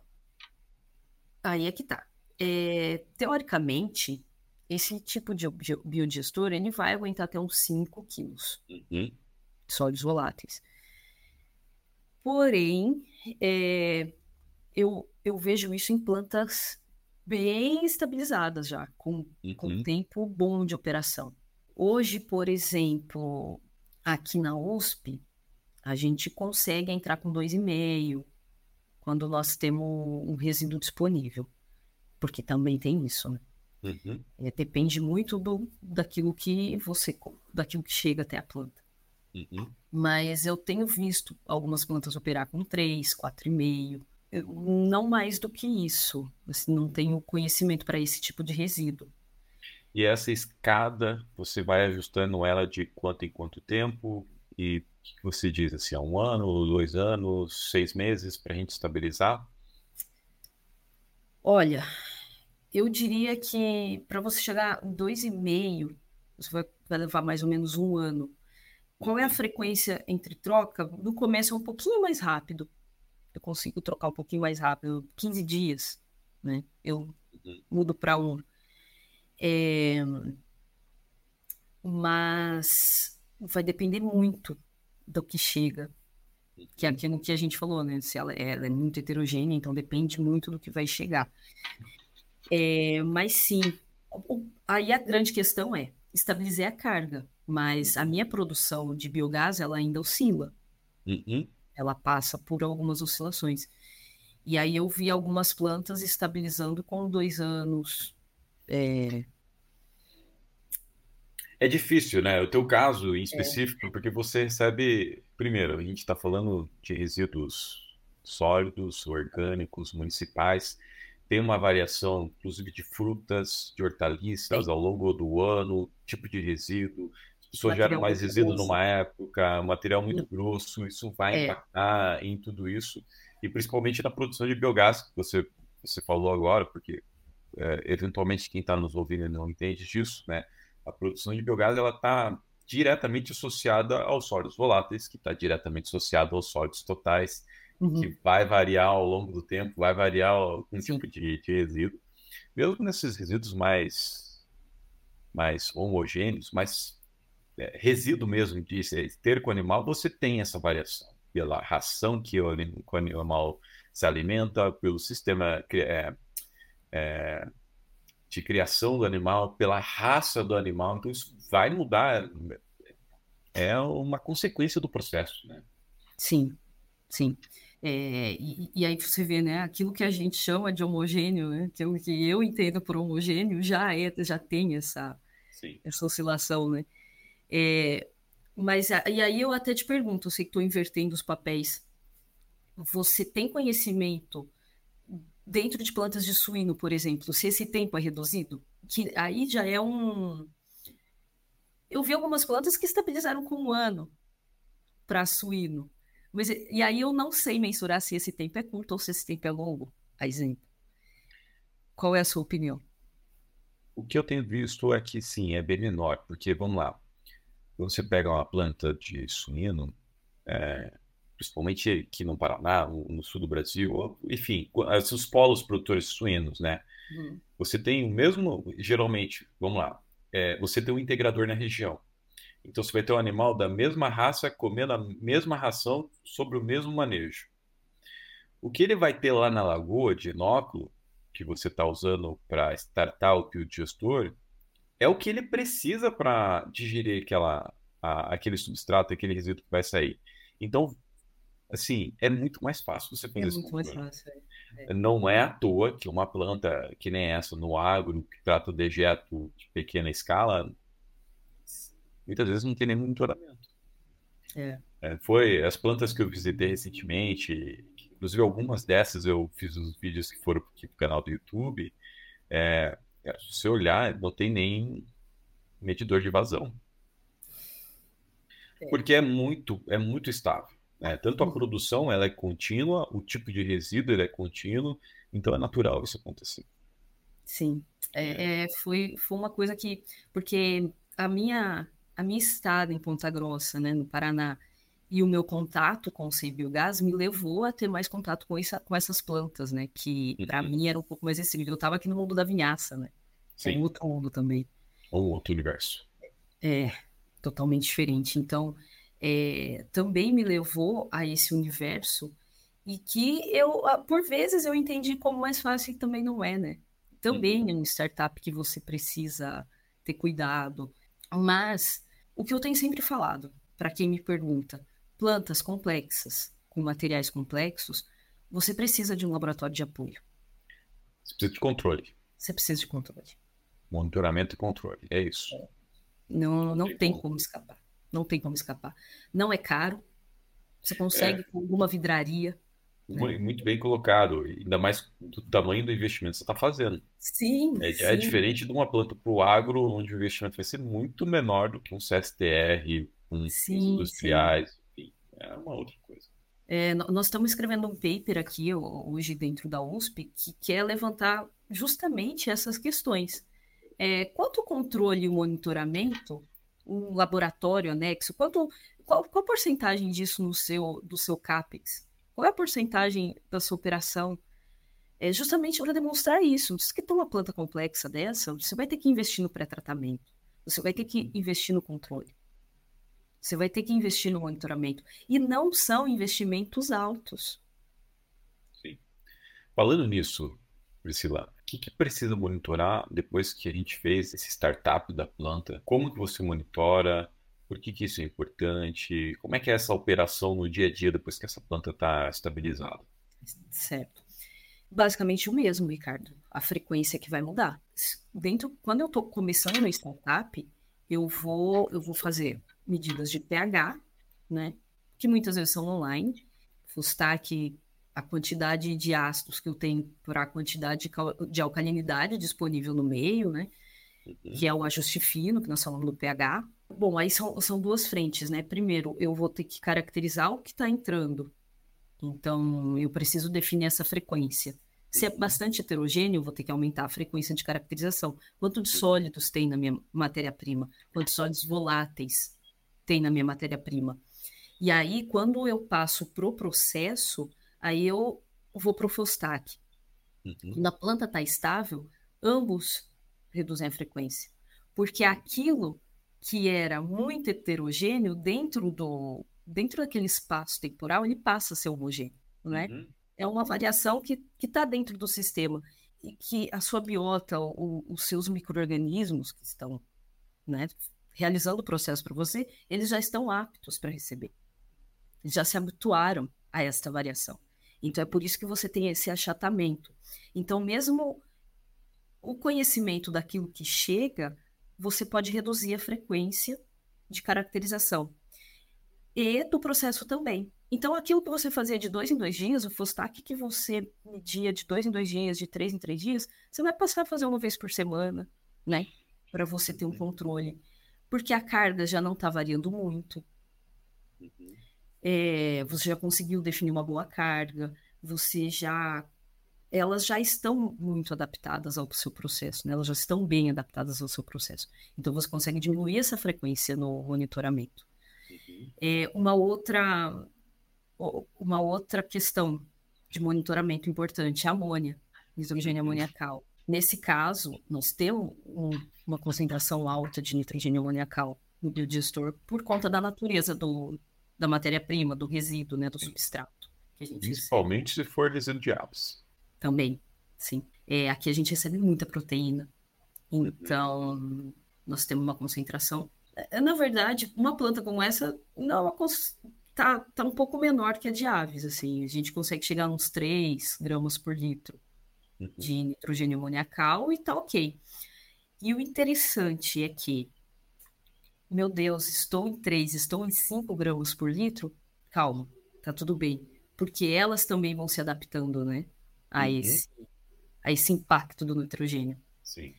Aí é que tá. É, teoricamente, esse tipo de biodigestor ele vai aguentar até uns 5 quilos uhum. de sólidos voláteis. Porém, é, eu, eu vejo isso em plantas bem estabilizadas já, com, uhum. com tempo bom de operação. Hoje, por exemplo, aqui na USP, a gente consegue entrar com 2,5 quando nós temos um resíduo disponível. Porque também tem isso, né? Uhum. É, depende muito do, daquilo que você daquilo que chega até a planta. Uhum. Mas eu tenho visto algumas plantas operar com 3, 4,5 não mais do que isso. Assim, não tenho conhecimento para esse tipo de resíduo. E essa escada, você vai ajustando ela de quanto em quanto tempo? E você diz assim, há um ano, dois anos, seis meses para a gente estabilizar? Olha, eu diria que para você chegar em dois e meio, você vai, vai levar mais ou menos um ano. Qual é a frequência entre troca? No começo é um pouquinho mais rápido, eu consigo trocar um pouquinho mais rápido, 15 dias, né? Eu uhum. mudo para um. É... Mas vai depender muito do que chega, que é aquilo que a gente falou, né? Se ela, ela é muito heterogênea, então depende muito do que vai chegar. É, mas sim, aí a grande questão é estabilizar a carga, mas a minha produção de biogás ela ainda oscila. Uhum ela passa por algumas oscilações. E aí eu vi algumas plantas estabilizando com dois anos. É, é difícil, né? O teu caso em é. específico, é. porque você recebe. Primeiro, a gente está falando de resíduos sólidos, orgânicos, municipais. Tem uma variação, inclusive, de frutas, de hortaliças ao longo do ano, tipo de resíduo, pessoas geram mais resíduo numa época, material muito grosso, isso vai é. impactar em tudo isso, e principalmente na produção de biogás, que você, você falou agora, porque é, eventualmente quem está nos ouvindo não entende disso, né? A produção de biogás ela está diretamente associada aos sólidos voláteis, que está diretamente associado aos sólidos totais, uhum. que vai variar ao longo do tempo, vai variar algum tipo de, de resíduo. Mesmo nesses resíduos mais, mais homogêneos, mais é, resíduo mesmo de esterco animal, você tem essa variação pela ração que o, o animal se alimenta, pelo sistema é, é, de criação do animal, pela raça do animal. Então, isso vai mudar. É uma consequência do processo, né? Sim, sim. É, e, e, aí você vê, né, aquilo que a gente chama de homogêneo, né, que, eu, que eu entendo por homogêneo, já é, já tem essa, essa oscilação, né? É, mas e aí eu até te pergunto, eu sei que estou invertendo os papéis. Você tem conhecimento dentro de plantas de suíno, por exemplo, se esse tempo é reduzido? Que aí já é um. Eu vi algumas plantas que estabilizaram com um ano para suíno. Mas, e aí eu não sei mensurar se esse tempo é curto ou se esse tempo é longo, a exemplo. Qual é a sua opinião? O que eu tenho visto é que sim, é bem menor, porque vamos lá, você pega uma planta de suíno, é, principalmente aqui no Paraná, no sul do Brasil, enfim, os polos produtores suínos, né? Uhum. Você tem o mesmo, geralmente, vamos lá, é, você tem um integrador na região. Então você vai ter um animal da mesma raça comendo a mesma ração sobre o mesmo manejo. O que ele vai ter lá na lagoa de inóculo que você está usando para startar o digestor é o que ele precisa para digerir aquela, a, aquele substrato, aquele resíduo que vai sair. Então, assim, é muito mais fácil você fazer é. Muito mais fácil. É. Não é à toa que uma planta que nem essa no agro, que trata dejeto de pequena escala, muitas vezes não tem nenhum monitoramento. É. É, foi as plantas que eu visitei recentemente, Inclusive, algumas dessas eu fiz os vídeos que foram aqui pro canal do YouTube. É, é, se você olhar, não tem nem medidor de vazão. É. Porque é muito, é muito estável. Né? Tanto a uhum. produção ela é contínua, o tipo de resíduo ele é contínuo, então é natural isso acontecer. Sim, é, é, foi, foi uma coisa que, porque a minha, a minha estada em Ponta Grossa, né, no Paraná, e o meu contato com o Sem Biogás me levou a ter mais contato com, essa, com essas plantas, né? Que para uhum. mim era um pouco mais acessível. Eu estava aqui no mundo da vinhaça, né? Sim. É um outro mundo também. Um outro universo. É, totalmente diferente. Então, é, também me levou a esse universo e que eu, por vezes, eu entendi como mais fácil e também não é, né? Também uhum. é um startup que você precisa ter cuidado. Mas, o que eu tenho sempre falado, para quem me pergunta, plantas complexas, com materiais complexos, você precisa de um laboratório de apoio. Você precisa de controle. Você precisa de controle. Monitoramento e controle, é isso. Não, não, tem, como escapar. Não tem como escapar. Não é caro. Você consegue é. com alguma vidraria. Né? Muito bem colocado, ainda mais do tamanho do investimento que você está fazendo. Sim, é, sim. é diferente de uma planta para o agro, onde o investimento vai ser muito menor do que um CSTR, com sim, industriais. Sim é uma outra coisa. É, nós estamos escrevendo um paper aqui hoje dentro da USP que quer levantar justamente essas questões. É, quanto controle e monitoramento, um laboratório anexo, quanto, qual, qual porcentagem disso no seu, do seu CAPEX? Qual é a porcentagem da sua operação? É justamente para demonstrar isso. Você tem uma planta complexa dessa, você vai ter que investir no pré-tratamento, você vai ter que investir no controle. Você vai ter que investir no monitoramento. E não são investimentos altos. Sim. Falando nisso, Priscila, o que, que, precisa monitorar depois que a gente fez esse startup da planta? Como que você monitora? Por que, que isso é importante? Como é que é essa operação no dia a dia depois que essa planta está estabilizada? Certo. Basicamente o mesmo, Ricardo. A frequência que vai mudar. Dentro, quando eu estou começando no startup, eu vou, eu vou fazer medidas de pH, né? Que muitas vezes são online. Fustak, a quantidade de ácidos que eu tenho para a quantidade de alcalinidade disponível no meio, né? Uhum. Que é o ajuste fino, que nós falamos do pH. Bom, aí são, são duas frentes, né? Primeiro, eu vou ter que caracterizar o que está entrando. Então, eu preciso definir essa frequência. Se é bastante heterogêneo, vou ter que aumentar a frequência de caracterização. Quanto de sólidos tem na minha matéria-prima? Quantos sólidos voláteis tem na minha matéria-prima. E aí, quando eu passo para o processo, aí eu vou para o Fostak. Uhum. Quando a planta está estável, ambos reduzem a frequência. Porque aquilo que era muito heterogêneo dentro do dentro daquele espaço temporal, ele passa a ser homogêneo, né? Uhum. É uma variação que está dentro do sistema e que a sua biota, o, os seus micro-organismos que estão né, realizando o processo para você, eles já estão aptos para receber. Eles já se habituaram a esta variação. Então é por isso que você tem esse achatamento. Então, mesmo o conhecimento daquilo que chega, você pode reduzir a frequência de caracterização. E do processo também. Então, aquilo que você fazia de dois em dois dias, o Fostak que você media de dois em dois dias, de três em três dias, você vai passar a fazer uma vez por semana, né? Para você ter um controle porque a carga já não está variando muito. Uhum. é, você já conseguiu definir uma boa carga, você já elas já estão muito adaptadas ao seu processo, né? elas já estão bem adaptadas ao seu processo. Então você consegue diminuir essa frequência no monitoramento. Uhum. É, uma outra uma outra questão de monitoramento importante é a amônia, nitrogênio uhum. amoniacal. Nesse caso, nós temos um, uma concentração alta de nitrogênio amoniacal no biodigestor por conta da natureza do, da matéria-prima, do resíduo, né, do substrato. Principalmente recebe. se for resíduo de aves. Também, sim. É, aqui a gente recebe muita proteína. Então, nós temos uma concentração. É, na verdade, uma planta como essa não é tá, tá um pouco menor que a de aves. Assim. A gente consegue chegar a uns 3 gramas por litro uhum. de nitrogênio amoniacal e tá ok. E o interessante é que, meu Deus, estou em 3, estou em 5 gramas por litro. Calma, tá tudo bem. Porque elas também vão se adaptando, né? A, uhum. esse, a esse impacto do nitrogênio. Sim.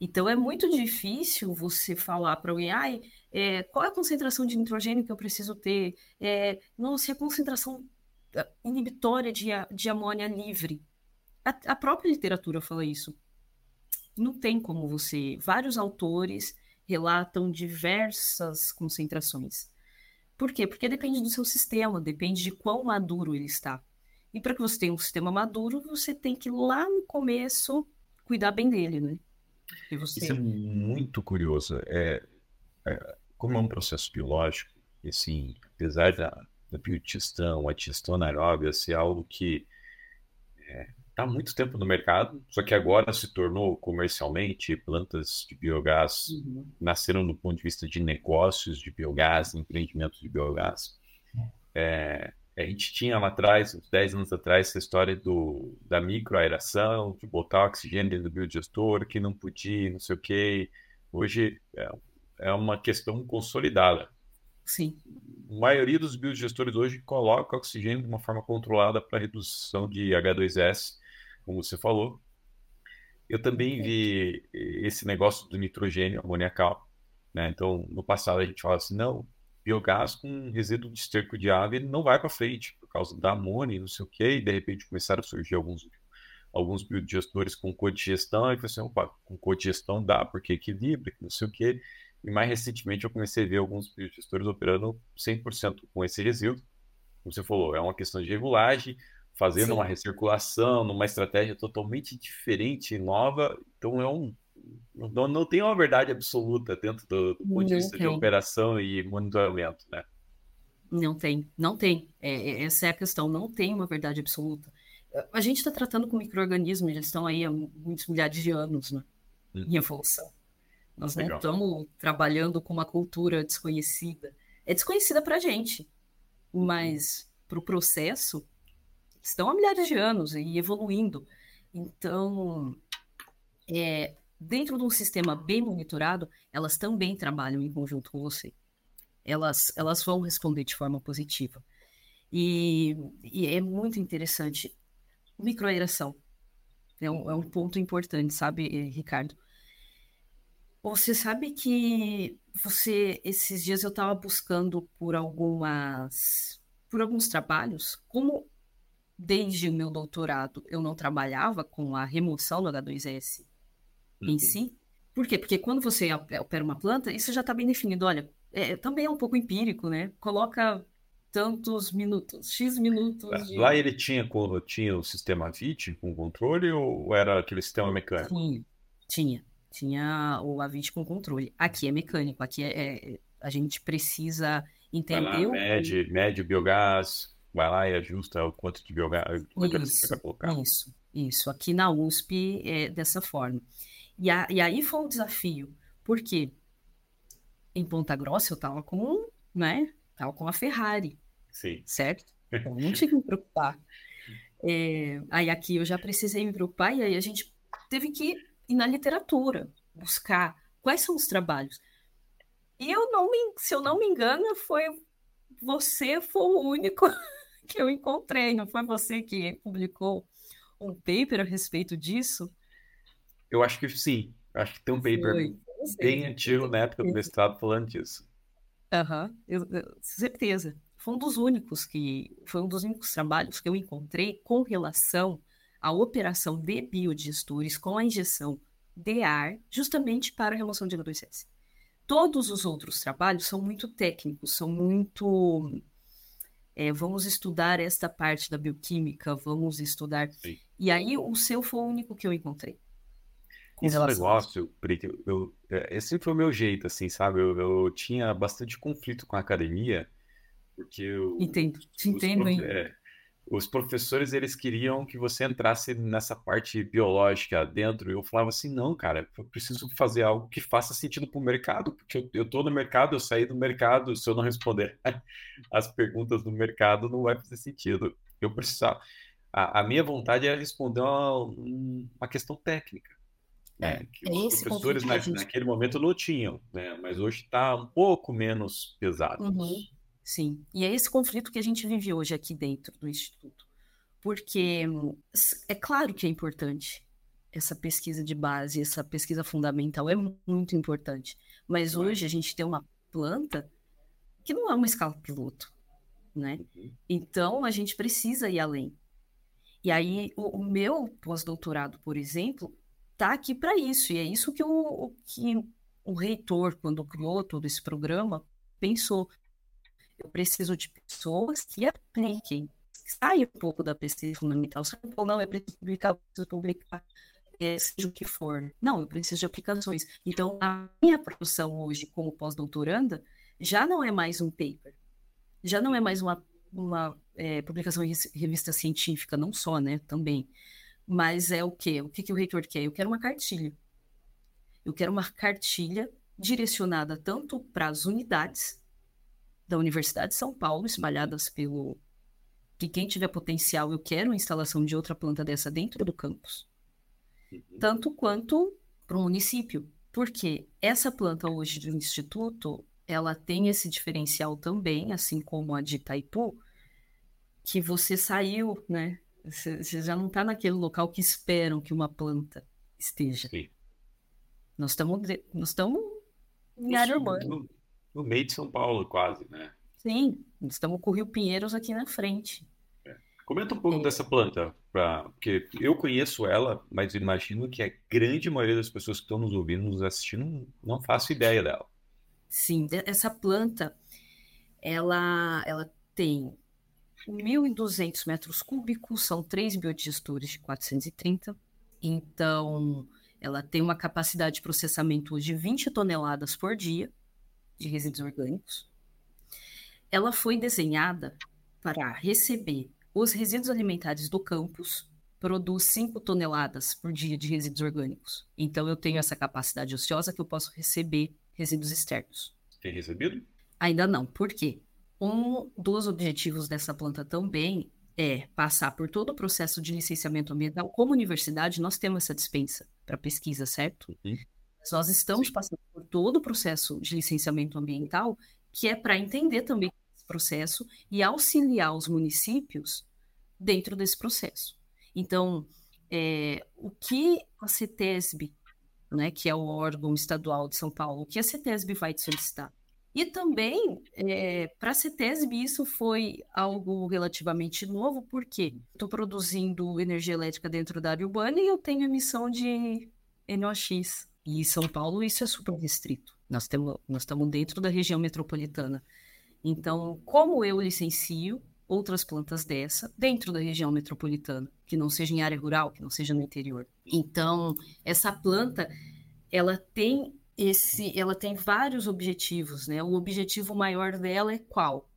Então é muito difícil você falar para alguém, ai, é, qual é a concentração de nitrogênio que eu preciso ter? É, nossa, a concentração ah, inibitória de, de amônia livre. A, a própria literatura fala isso. Não tem como você. Vários autores relatam diversas concentrações. Por quê? Porque depende do seu sistema, depende de quão maduro ele está. E para que você tenha um sistema maduro, você tem que lá no começo cuidar bem dele, né? Você... Isso é muito curioso. É, é, como é um processo biológico, e assim, apesar da, da biodigestão, a digestão anaeróbia ser algo que está é, tá há muito tempo no mercado, só que agora se tornou comercialmente, plantas de biogás uhum. nasceram do ponto de vista de negócios de biogás, empreendimentos de biogás. É, a gente tinha lá atrás, uns 10 anos atrás, essa história do, da microaeração, de botar oxigênio dentro do biodigestor, que não podia, não sei o quê. Hoje é, é uma questão consolidada. Sim. A maioria dos biodigestores hoje coloca oxigênio de uma forma controlada para redução de H2S, como você falou. Eu também vi esse negócio do nitrogênio amoniacal. Né? Então, no passado a gente falava assim, não, biogás com resíduo de esterco de ave ele não vai para frente por causa da amônia e não sei o que, e de repente começaram a surgir alguns alguns biodigestores com codigestão, e falei assim, opa, com codigestão dá, porque equilibra, não sei o que, e mais recentemente eu comecei a ver alguns biodigestores operando 100% com esse resíduo, como você falou, é uma questão de regulagem, fazendo Sim. uma recirculação, numa estratégia totalmente diferente e nova, então é um não, não tem uma verdade absoluta dentro do, do ponto de vista de operação e monitoramento, né? Não tem, não tem. É, é, essa é a questão, não tem uma verdade absoluta. A gente está tratando com micro-organismos, eles estão aí há muitos milhares de anos né, hum. em evolução. Nós não estamos trabalhando com uma cultura desconhecida. É desconhecida para a gente, mas para o processo, estão há milhares de anos e evoluindo. Então, é, dentro de um sistema bem monitorado, elas também trabalham em conjunto com você. Elas, elas vão responder de forma positiva. E, e é muito interessante. Microaeração é um, é um ponto importante, sabe, Ricardo? Você sabe que você esses dias eu estava buscando por algumas por alguns trabalhos, como desde o meu doutorado eu não trabalhava com a remoção do H2S uhum. em si. Por quê? Porque quando você opera uma planta, isso já está bem definido. Olha, é, também é um pouco empírico, né? Coloca tantos minutos, X minutos. De... Lá ele tinha, tinha o sistema VIT com controle ou era aquele sistema mecânico? Tinha, tinha. Tinha o AVIT com controle. Aqui é mecânico, aqui é, é a gente precisa entender. Vai lá, mede, o... mede o biogás, vai lá e ajusta o quanto de biogás. Isso, isso, isso. Aqui na USP é dessa forma. E, a, e aí foi um desafio, porque em Ponta Grossa eu tava com, né, tava com a Ferrari, Sim. certo? Então não tinha que me preocupar. É, aí aqui eu já precisei me preocupar e aí a gente teve que ir na literatura, buscar quais são os trabalhos. E eu não me, se eu não me engano, foi você foi o único que eu encontrei, não foi você que publicou um paper a respeito disso? Eu acho que sim. Eu acho que tem um paper Foi. bem antigo na época do mestrado falando disso. Aham, uhum. certeza. foi um dos únicos que foi um dos únicos trabalhos que eu encontrei com relação à operação de biodigestores com a injeção de ar, justamente para a remoção de H2S. Todos os outros trabalhos são muito técnicos, são muito é, vamos estudar esta parte da bioquímica, vamos estudar. Sim. E aí o seu foi o único que eu encontrei. Esse negócio, Brito, eu, eu, é, esse foi o meu jeito, assim, sabe? Eu, eu tinha bastante conflito com a academia, porque eu... Entendo, te entendo, hein? É, os professores eles queriam que você entrasse nessa parte biológica dentro. E eu falava assim, não, cara, eu preciso fazer algo que faça sentido para o mercado, porque eu, eu tô no mercado, eu saí do mercado, se eu não responder as perguntas do mercado, não vai fazer sentido. Eu precisava. A, a minha vontade era responder uma, uma questão técnica. Né, que é os professores na, naquele momento não tinham, né? Mas hoje está um pouco menos pesado. Uhum. Sim, e é esse conflito que a gente vive hoje aqui dentro do Instituto. Porque é claro que é importante essa pesquisa de base, essa pesquisa fundamental é muito importante. Mas hoje a gente tem uma planta que não é uma escala piloto, né? Uhum. Então a gente precisa ir além. E aí o, o meu pós-doutorado, por exemplo, tá aqui para isso. E é isso que o, que o reitor, quando criou todo esse programa, pensou. Eu preciso de pessoas que apliquem, que saiam um pouco da pesquisa fundamental. Você não, não, é preciso publicar, preciso publicar, é, seja o que for. Não, eu preciso de aplicações. Então, a minha produção hoje, como pós-doutoranda, já não é mais um paper, já não é mais uma, uma é, publicação em revista científica, não só, né, também. Mas é o quê? O que, que o reitor quer? Eu quero uma cartilha. Eu quero uma cartilha direcionada tanto para as unidades da Universidade de São Paulo, espalhadas pelo. Que quem tiver potencial, eu quero a instalação de outra planta dessa dentro do campus. Uhum. Tanto quanto para o município. Porque essa planta hoje do Instituto, ela tem esse diferencial também, assim como a de Itaipu, que você saiu, né? Você, você já não está naquele local que esperam que uma planta esteja. Sim. Nós estamos nós estamos em área urbana. No, no, meio de São Paulo, quase, né? Sim, estamos com o Rio Pinheiros aqui na frente. É. Comenta um pouco é. dessa planta, pra, porque eu conheço ela, mas imagino que a grande maioria das pessoas que estão nos ouvindo, nos assistindo, não faço ideia dela. Sim, essa planta, ela, ela tem 1.200 metros cúbicos, são três biodigestores de 430. Então, ela tem uma capacidade de processamento de 20 toneladas por dia de resíduos orgânicos. Ela foi desenhada para receber os resíduos alimentares do campus, produz 5 toneladas por dia de resíduos orgânicos. Então, eu tenho essa capacidade ociosa que eu posso receber resíduos externos. Tem recebido? Ainda não. Por quê? Um dos objetivos dessa planta também é passar por todo o processo de licenciamento ambiental. Como universidade, nós temos essa dispensa para pesquisa, certo? Uhum. Nós estamos Sim. passando por todo o processo de licenciamento ambiental, que é para entender também esse processo e auxiliar os municípios dentro desse processo. Então, é, o que a CETESB, né, que é o órgão estadual de São Paulo, o que a CETESB vai te solicitar? E também, é, para a CETESB, isso foi algo relativamente novo, porque estou produzindo energia elétrica dentro da área urbana e eu tenho emissão de NOx. E em São Paulo isso é super restrito. Nós, temos, nós estamos dentro da região metropolitana. Então, como eu licencio outras plantas dessa dentro da região metropolitana, que não seja em área rural, que não seja no interior. Então, essa planta, ela tem esse, ela tem vários objetivos, né? O objetivo maior dela é qual?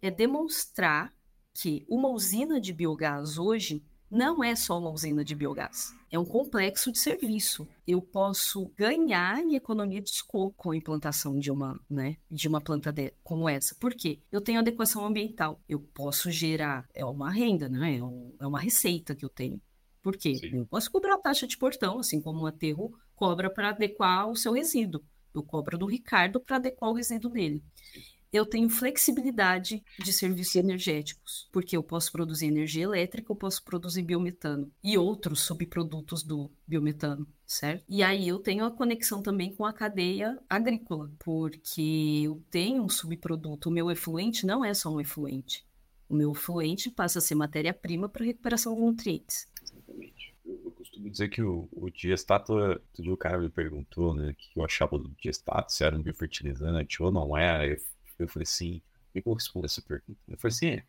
É demonstrar que uma usina de biogás hoje não é só uma usina de biogás, é um complexo de serviço. Eu posso ganhar em economia de escopo com a implantação de uma, né, de uma planta de, como essa. Por quê? Eu tenho adequação ambiental. Eu posso gerar, é uma renda, né? É, um, é uma receita que eu tenho. Por quê? Sim. Eu posso cobrar taxa de portão, assim como um aterro cobra para adequar o seu resíduo. Eu cobro do Ricardo para adequar o resíduo dele. eu tenho flexibilidade de serviços energéticos, porque eu posso produzir energia elétrica, eu posso produzir biometano e outros subprodutos do biometano, certo? E aí eu tenho a conexão também com a cadeia agrícola, porque eu tenho um subproduto, o meu efluente não é só um efluente. O meu efluente passa a ser matéria-prima para recuperação de nutrientes. Exatamente. Eu costumo dizer que o, o diestato, dia o cara me perguntou, né, o que eu achava do diestato, se era um biofertilizante ou não era. Eu eu falei assim, me corresponde essa pergunta. Eu falei assim,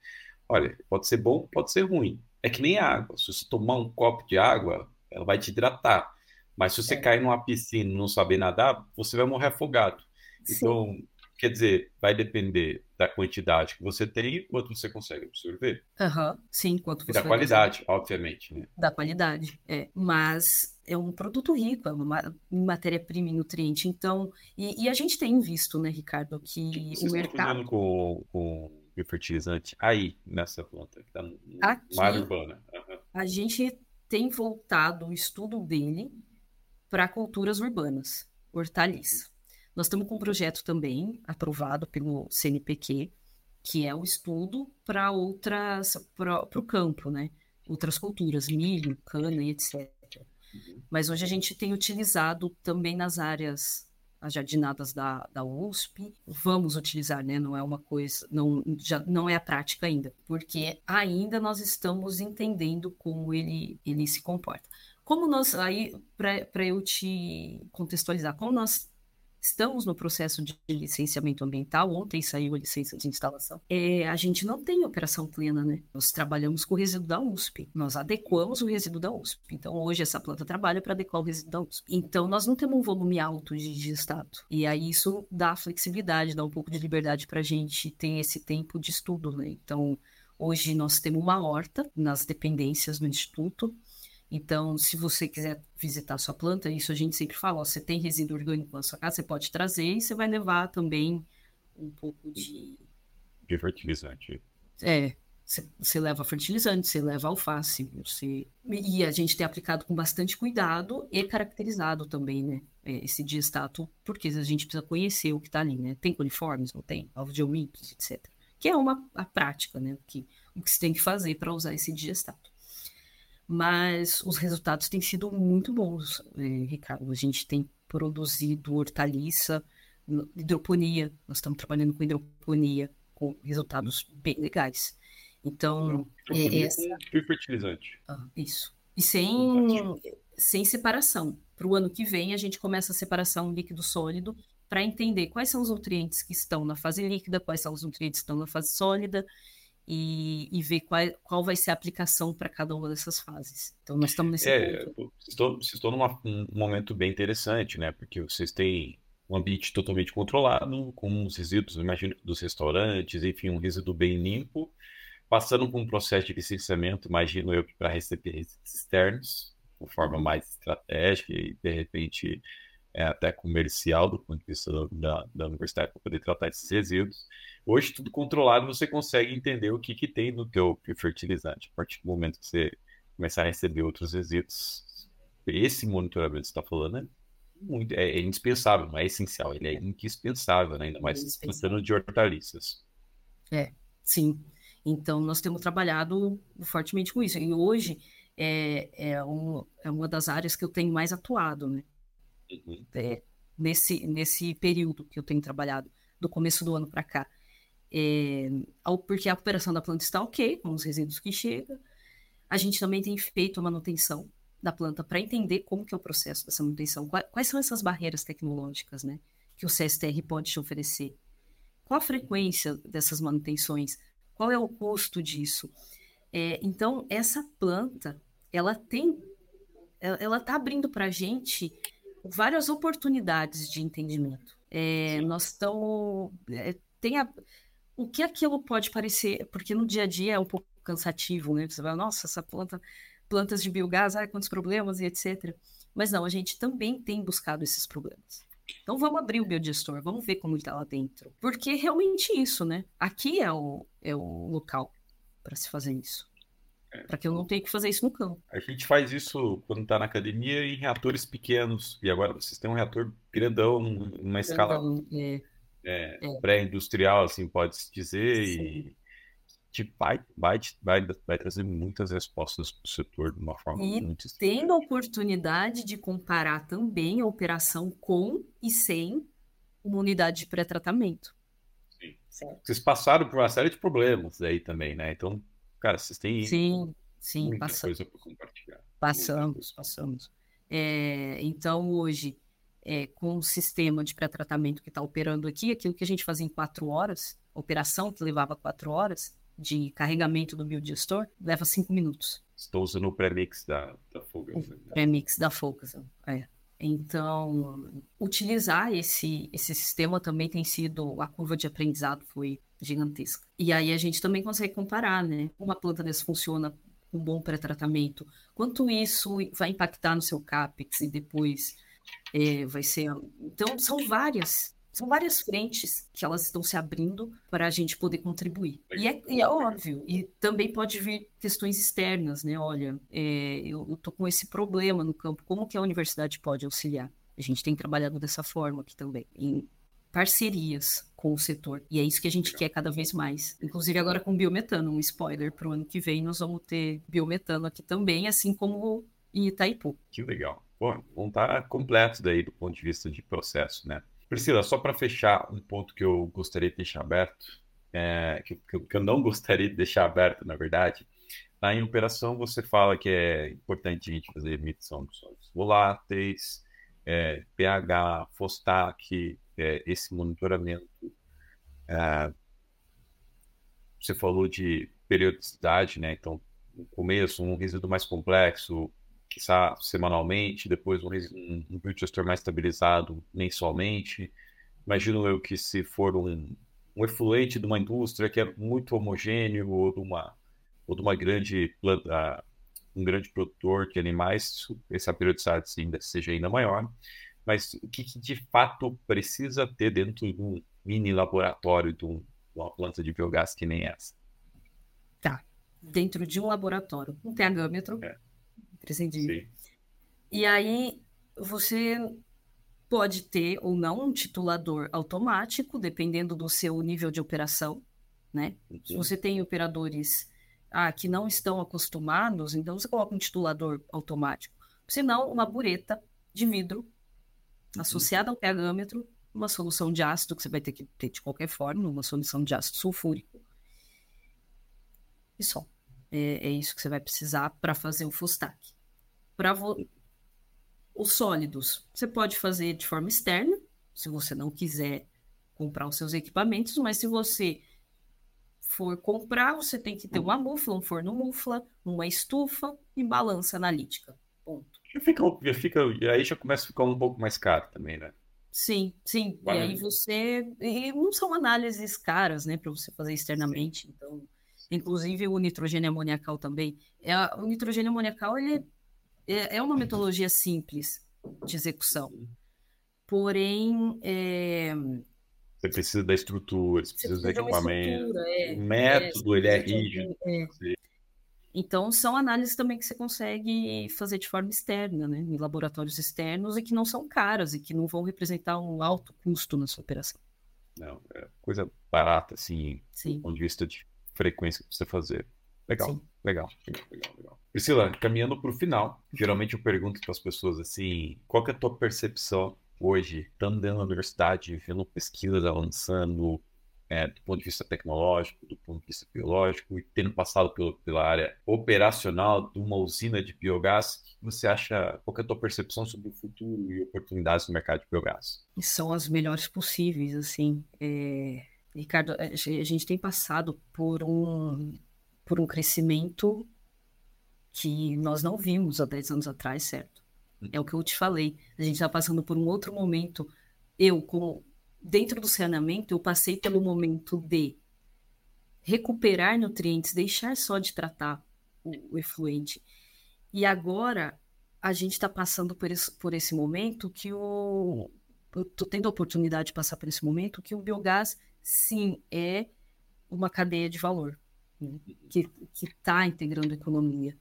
olha, pode ser bom, pode ser ruim. É que nem água. Se você tomar um copo de água, ela vai te hidratar. Mas se você é. cair numa piscina e não saber nadar, você vai morrer afogado. Sim. Então, quer dizer, vai depender da quantidade que você tem e quanto você consegue absorver. Aham, uhum, sim, quanto você E da qualidade, obviamente. Né? Da qualidade, é. Mas é um produto rico, é uma matéria-prima e nutriente. Então, e, e, a gente tem visto, né, Ricardo, que Vocês o mercado. com, com fertilizante aí, nessa planta, que está na área urbana. Uhum. A gente tem voltado o estudo dele para culturas urbanas, hortaliça. Nós estamos com um projeto também aprovado pelo CNPq, que é o estudo para outras, para o campo, né? Outras culturas, milho, cana e etc. Mas hoje a gente tem utilizado também nas áreas as jardinadas da, da USP, vamos utilizar, né? Não é uma coisa, não, já não é a prática ainda, porque ainda nós estamos entendendo como ele, ele se comporta. Como nós, aí, para eu te contextualizar, como nós estamos no processo de licenciamento ambiental, ontem saiu a licença de instalação, é, a gente não tem operação plena, né? Nós trabalhamos com o resíduo da USP, nós adequamos o resíduo da USP. Então, hoje essa planta trabalha para adequar o resíduo da USP. Então, nós não temos um volume alto de gestato. E aí isso dá flexibilidade, dá um pouco de liberdade para a gente ter esse tempo de estudo, né? Então, hoje nós temos uma horta nas dependências do Instituto, então, se você quiser visitar a sua planta, isso a gente sempre fala, ó, você tem resíduo orgânico na sua casa, você pode trazer e você vai levar também um pouco de... De fertilizante. É, você, leva fertilizante, você leva alface, você... E a gente tem aplicado com bastante cuidado e caracterizado também, né? É, esse diestato, porque a gente precisa conhecer o que está ali, né? Tem coliformes, não tem? Alvo de omínios, etc. Que é uma a prática, né? O que, o que você tem que fazer para usar esse diestato mas os resultados têm sido muito bons, é, Ricardo. A gente tem produzido hortaliça, hidroponia, nós estamos trabalhando com hidroponia, com resultados bem legais. Então, é, essa... fertilizante. Ah, isso. E sem, sem separação. Para o ano que vem, a gente começa a separação líquido-sólido para entender quais são os nutrientes que estão na fase líquida, quais são os nutrientes que estão na fase sólida, e, e ver qual, qual vai ser a aplicação para cada uma dessas fases. Então, nós estamos nesse é, ponto. Vocês estão, num momento bem interessante, né? Porque vocês têm um ambiente totalmente controlado, com os resíduos, imagino, dos restaurantes, enfim, um resíduo bem limpo, passando por um processo de licenciamento, imagino eu, para receber resíduos externos, de forma mais estratégica e, de repente, é, até comercial do ponto de vista da, da universidade para poder tratar esses resíduos. Hoje, tudo controlado, você consegue entender o que, que tem no teu fertilizante. A partir do momento que você começar a receber outros resíduos, esse monitoramento que você está falando é, muito, é, é, indispensável, não é essencial, ele é indispensável, né? ainda mais é tratando de hortaliças. É, sim. Então, nós temos trabalhado fortemente com isso. E hoje é, é, um, é uma das áreas que eu tenho mais atuado, né? Uhum. É, nesse, nesse período que eu tenho trabalhado, do começo do ano para cá. É, porque a operação da planta está ok, com os resíduos que chegam. A gente também tem feito a manutenção da planta para entender como que é o processo dessa manutenção, quais, quais são essas barreiras tecnológicas né, que o CSTR pode te oferecer. Qual a frequência dessas manutenções? Qual é o custo disso? É, então, essa planta, ela tem, ela está abrindo para a gente várias oportunidades de entendimento. É, nós estamos. É, tem a, o que aquilo pode parecer, porque no dia a dia é um pouco cansativo, né? Você vai, nossa, essa planta, plantas de biogás, ai, quantos problemas e etc. Mas não, a gente também tem buscado esses problemas. Então vamos abrir o biodigestor, vamos ver como está lá dentro. Porque é realmente isso, né? Aqui é o, é o local para se fazer isso. Para que eu não tenha que fazer isso no campo. A gente faz isso quando está na academia em reatores pequenos. E agora vocês têm um reator grandão, uma escala. É. é, é. pré-industrial, assim, pode-se dizer, Sim. e que vai, vai, vai, vai trazer muitas respostas para o setor de uma forma e muito tendo a oportunidade de comparar também a operação com e sem uma unidade de pré-tratamento. Sim. Vocês passaram por uma série de problemas aí também, né? Então, cara, vocês têm sim, sim, muita passamos. coisa para compartilhar. Passamos, passamos. É, então, hoje, é, com o sistema de pré-tratamento que está operando aqui, aquilo que a gente fazia em quatro horas, operação que levava quatro horas, de carregamento do biodigestor, leva cinco minutos. Estou usando o premix da, da Focus. Né? Premix da Focus, é. Então, utilizar esse, esse sistema também tem sido, a curva de aprendizado foi gigantesca. E aí a gente também consegue comparar, né? Uma planta dessa funciona com bom pré-tratamento, quanto isso vai impactar no seu CAPEX e depois é, vai ser... Então, são várias são várias frentes que elas estão se abrindo para a gente poder contribuir. E é, e é, óbvio, e também pode vir questões externas, né? Olha, é, eu estou com esse problema no campo, como que a universidade pode auxiliar? A gente tem trabalhado dessa forma aqui também, em parcerias com o setor. E é isso que a gente quer cada vez mais. Inclusive agora com biometano, um spoiler para o ano que vem, nós vamos ter biometano aqui também, assim como em Itaipu. Que legal. Bom, vão estar completos daí do ponto de vista de processo, né? Priscila, só para fechar um ponto que eu gostaria de deixar aberto, é, que, que, eu não gostaria de deixar aberto, na verdade, na em operação você fala que é importante a gente fazer medição dos sólidos voláteis, é, pH, FOSTAC, é, esse monitoramento. É, você falou de periodicidade, né? Então, no começo, um resíduo mais complexo, quiçá semanalmente, depois um, um, um mais estabilizado mensalmente. Imagino eu que se for um, um efluente de uma indústria que é muito homogêneo ou de uma, ou de uma grande planta, um grande produtor de animais, essa periodicidade ainda seja ainda maior. Mas o que, que, de fato precisa ter dentro de um mini laboratório de, um, uma planta de biogás que nem essa? Tá. Dentro de um laboratório, um pHmetro, é prescindível. Sim. E aí você pode ter ou não um titulador automático, dependendo do seu nível de operação, né? Uhum. Se você tem operadores ah, que não estão acostumados, então você coloca um titulador automático. Se não, uma bureta de vidro uhum. Associada ao pHmetro, uma solução de ácido que você vai ter que ter de qualquer forma, uma solução de ácido sulfúrico. E só. É, é isso que você vai precisar para fazer o Fustac. Para os sólidos, você pode fazer de forma externa, se você não quiser comprar os seus equipamentos, mas se você for comprar, você tem que ter uma mufla, um forno mufla, uma estufa e balança analítica. Fica, fica, e aí já começa a ficar um pouco mais caro também, né? Sim, sim. E aí você. E não são análises caras, né, para você fazer externamente. Sim. Então, inclusive o nitrogênio amoniacal também. É, o nitrogênio amoniacal ele é, é uma metodologia simples de execução. Porém, é... você precisa da estrutura, você precisa, do equipamento. É, o método é, ele é rígido. É. Então, são análises também que você consegue fazer de forma externa, né? em laboratórios externos e que não são caras e que não vão representar um alto custo na sua operação. Não, é coisa barata, assim, Sim. do ponto de vista de frequência que você fazer. Legal, legal, legal, legal, legal. Priscila, caminhando para o final, geralmente eu pergunto para as pessoas assim: qual é a tua percepção hoje, estando dentro da universidade, vendo pesquisas avançando, é, do ponto de vista tecnológico, do ponto de vista biológico, e tendo passado pelo, pela área operacional de uma usina de biogás, você acha, qual é a tua percepção sobre o futuro e oportunidades no mercado de biogás? São as melhores possíveis, assim. É... Ricardo, a gente tem passado por um, por um crescimento que nós não vimos há 10 anos atrás, certo? Hum. É o que eu te falei. A gente está passando por um outro momento. Eu, como dentro do saneamento, eu passei pelo momento de recuperar nutrientes, deixar só de tratar o, o efluente. E agora a gente está passando por esse, por esse momento que o. Eu estou tendo a oportunidade de passar por esse momento que o biogás, sim, é uma cadeia de valor né? que está integrando a economia.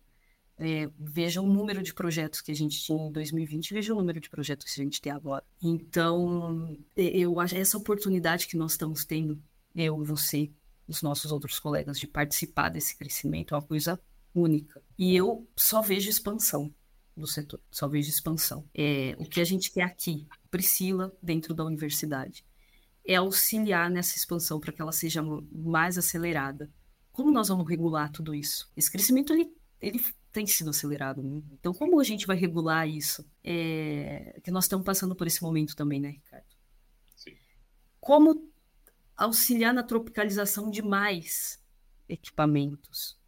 É, veja o número de projetos que a gente tinha em 2020, veja o número de projetos que a gente tem agora. Então, eu acho essa oportunidade que nós estamos tendo, eu, você, os nossos outros colegas, de participar desse crescimento é uma coisa única. E eu só vejo expansão do setor, só vejo expansão. É, o que a gente quer aqui, Priscila, dentro da universidade, é auxiliar nessa expansão para que ela seja mais acelerada. Como nós vamos regular tudo isso? Esse crescimento ele, ele tem sido acelerado. Né? Então, como a gente vai regular isso? É... Que nós estamos passando por esse momento também, né, Ricardo? Sim. Como auxiliar na tropicalização de mais equipamentos?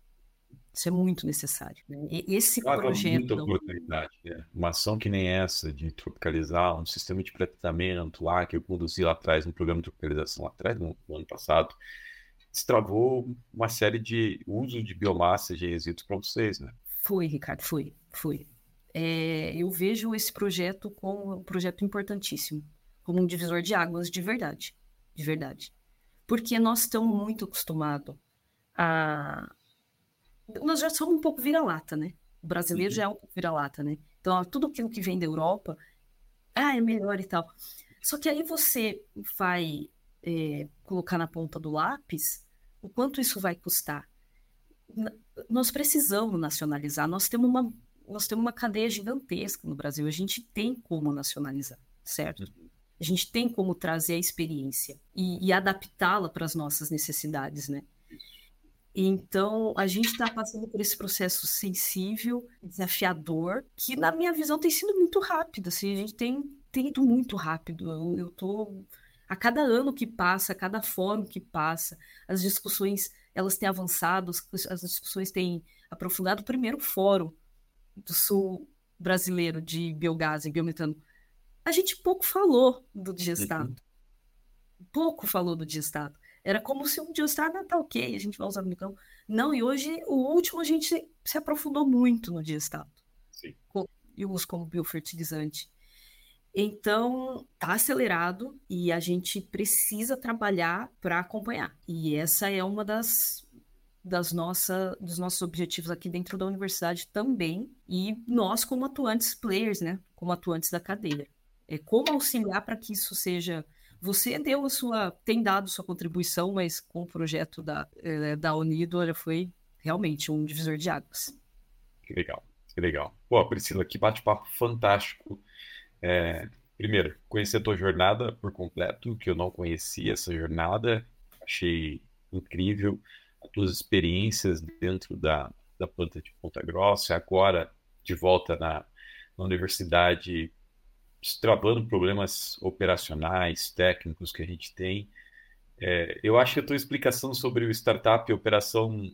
Isso é muito necessário. Né? Esse claro, projeto. Muita oportunidade. Né? Uma ação que nem essa de tropicalizar um sistema de tratamento lá que eu conduzi lá atrás, no programa de tropicalização lá atrás, no, no ano passado, destravou uma série de uso de biomassa de resíduos para vocês, né? Foi, Ricardo, foi, foi. É, eu vejo esse projeto como um projeto importantíssimo, como um divisor de águas de verdade, de verdade. Porque nós estamos muito acostumados a... Nós já somos um pouco vira-lata, né? O brasileiro uhum. já é um pouco vira-lata, né? Então, tudo aquilo que vem da Europa, ah, é melhor e tal. Só que aí você vai é, colocar na ponta do lápis o quanto isso vai custar nós precisamos nacionalizar. Nós temos uma nós temos uma cadeia gigantesca no Brasil. A gente tem como nacionalizar, certo? A gente tem como trazer a experiência e, e adaptá-la para as nossas necessidades, né? Então, a gente está passando por esse processo sensível, desafiador, que, na minha visão, tem sido muito rápido. Assim, a gente tem, tem ido muito rápido. Eu, eu tô. A cada ano que passa, a cada fórum que passa, as discussões elas têm avançado, as discussões têm aprofundado. O primeiro fórum do sul brasileiro de biogás e biometano, a gente pouco falou do digestado. Uhum. Pouco falou do digestado. Era como se um digestado tá ok, a gente vai usar no micrão. Não, e hoje, o último, a gente se aprofundou muito no digestado. Sim. E o uso como biofertilizante. Então, está acelerado e a gente precisa trabalhar para acompanhar. E essa é uma das das dos nossos objetivos aqui dentro da universidade também, e nós como atuantes players, né, como atuantes da cadeia. É como auxiliar para que isso seja você deu a sua, tem dado sua contribuição, mas com o projeto da, eh, da Unido, foi realmente um divisor de águas. Que legal, que legal. Pô, Priscila, que bate-papo fantástico. É, primeiro, conhecer a tua jornada por completo, que eu não conhecia essa jornada, achei incrível as tuas experiências dentro da, da planta de Ponta Grossa, agora de volta na, na universidade, destravando problemas operacionais, técnicos que a gente tem. É, eu acho que a tua explicação sobre o startup e operação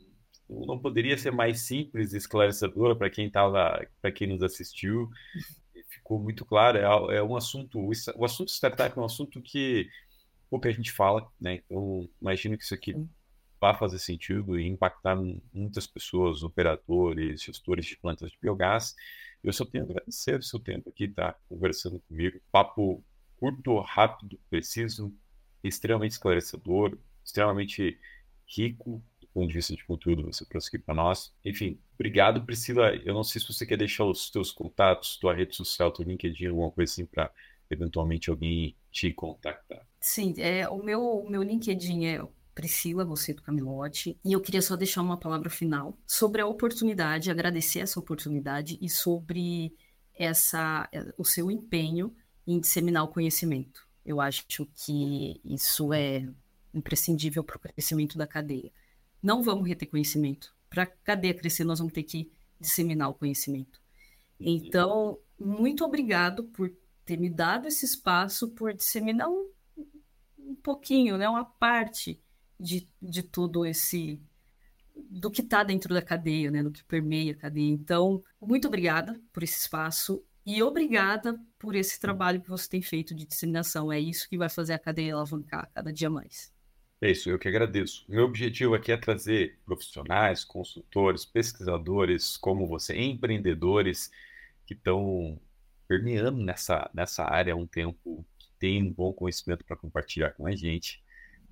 não poderia ser mais simples e esclarecedora para quem estava, para quem nos assistiu ficou muito claro, é, é um assunto, o assunto startup é um assunto que pouca gente fala, né? Então, imagino que isso aqui vai fazer sentido e impactar muitas pessoas, operadores, gestores de plantas de biogás. Eu só tenho a agradecer o seu tempo aqui, tá? Conversando comigo. Papo curto, rápido, preciso, extremamente esclarecedor, extremamente rico ponto de vista de conteúdo você trouxe aqui para nós. Enfim, obrigado, Priscila. Eu não sei se você quer deixar os teus contatos, tua rede social, teu LinkedIn, alguma coisa assim para eventualmente alguém te contactar. Sim, é, o meu, meu LinkedIn é Priscila você do Camilote, e eu queria só deixar uma palavra final sobre a oportunidade, agradecer essa oportunidade e sobre essa o seu empenho em disseminar o conhecimento. Eu acho que isso é imprescindível para o crescimento da cadeia não vamos reter conhecimento. Para a cadeia crescer, nós vamos ter que disseminar o conhecimento. Então, muito obrigado por ter me dado esse espaço, por disseminar um, um pouquinho, né, uma parte de, de todo esse do que está dentro da cadeia, né, do que permeia a cadeia. Então, muito obrigada por esse espaço e obrigada por esse trabalho que você tem feito de disseminação. É isso que vai fazer a cadeia alavancar cada dia mais. É isso, eu que agradeço. Meu objetivo aqui é trazer profissionais, consultores, pesquisadores como você, empreendedores que estão permeando nessa, nessa área há um tempo, que tem um bom conhecimento para compartilhar com a gente.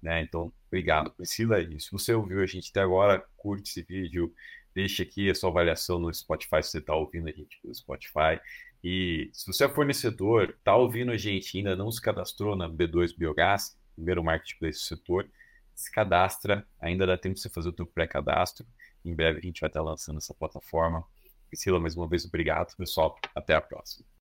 Né? Então, obrigado, Priscila. E se você ouviu a gente até agora, curte esse vídeo, Deixe aqui a sua avaliação no Spotify se você está ouvindo a gente pelo Spotify. E se você é fornecedor, está ouvindo a gente ainda não se cadastrou na B2 Biogás, primeiro marketplace do setor, se cadastra, ainda dá tempo de você fazer o seu pré-cadastro. Em breve a gente vai estar lançando essa plataforma. Priscila, mais uma vez, obrigado, pessoal. Até a próxima.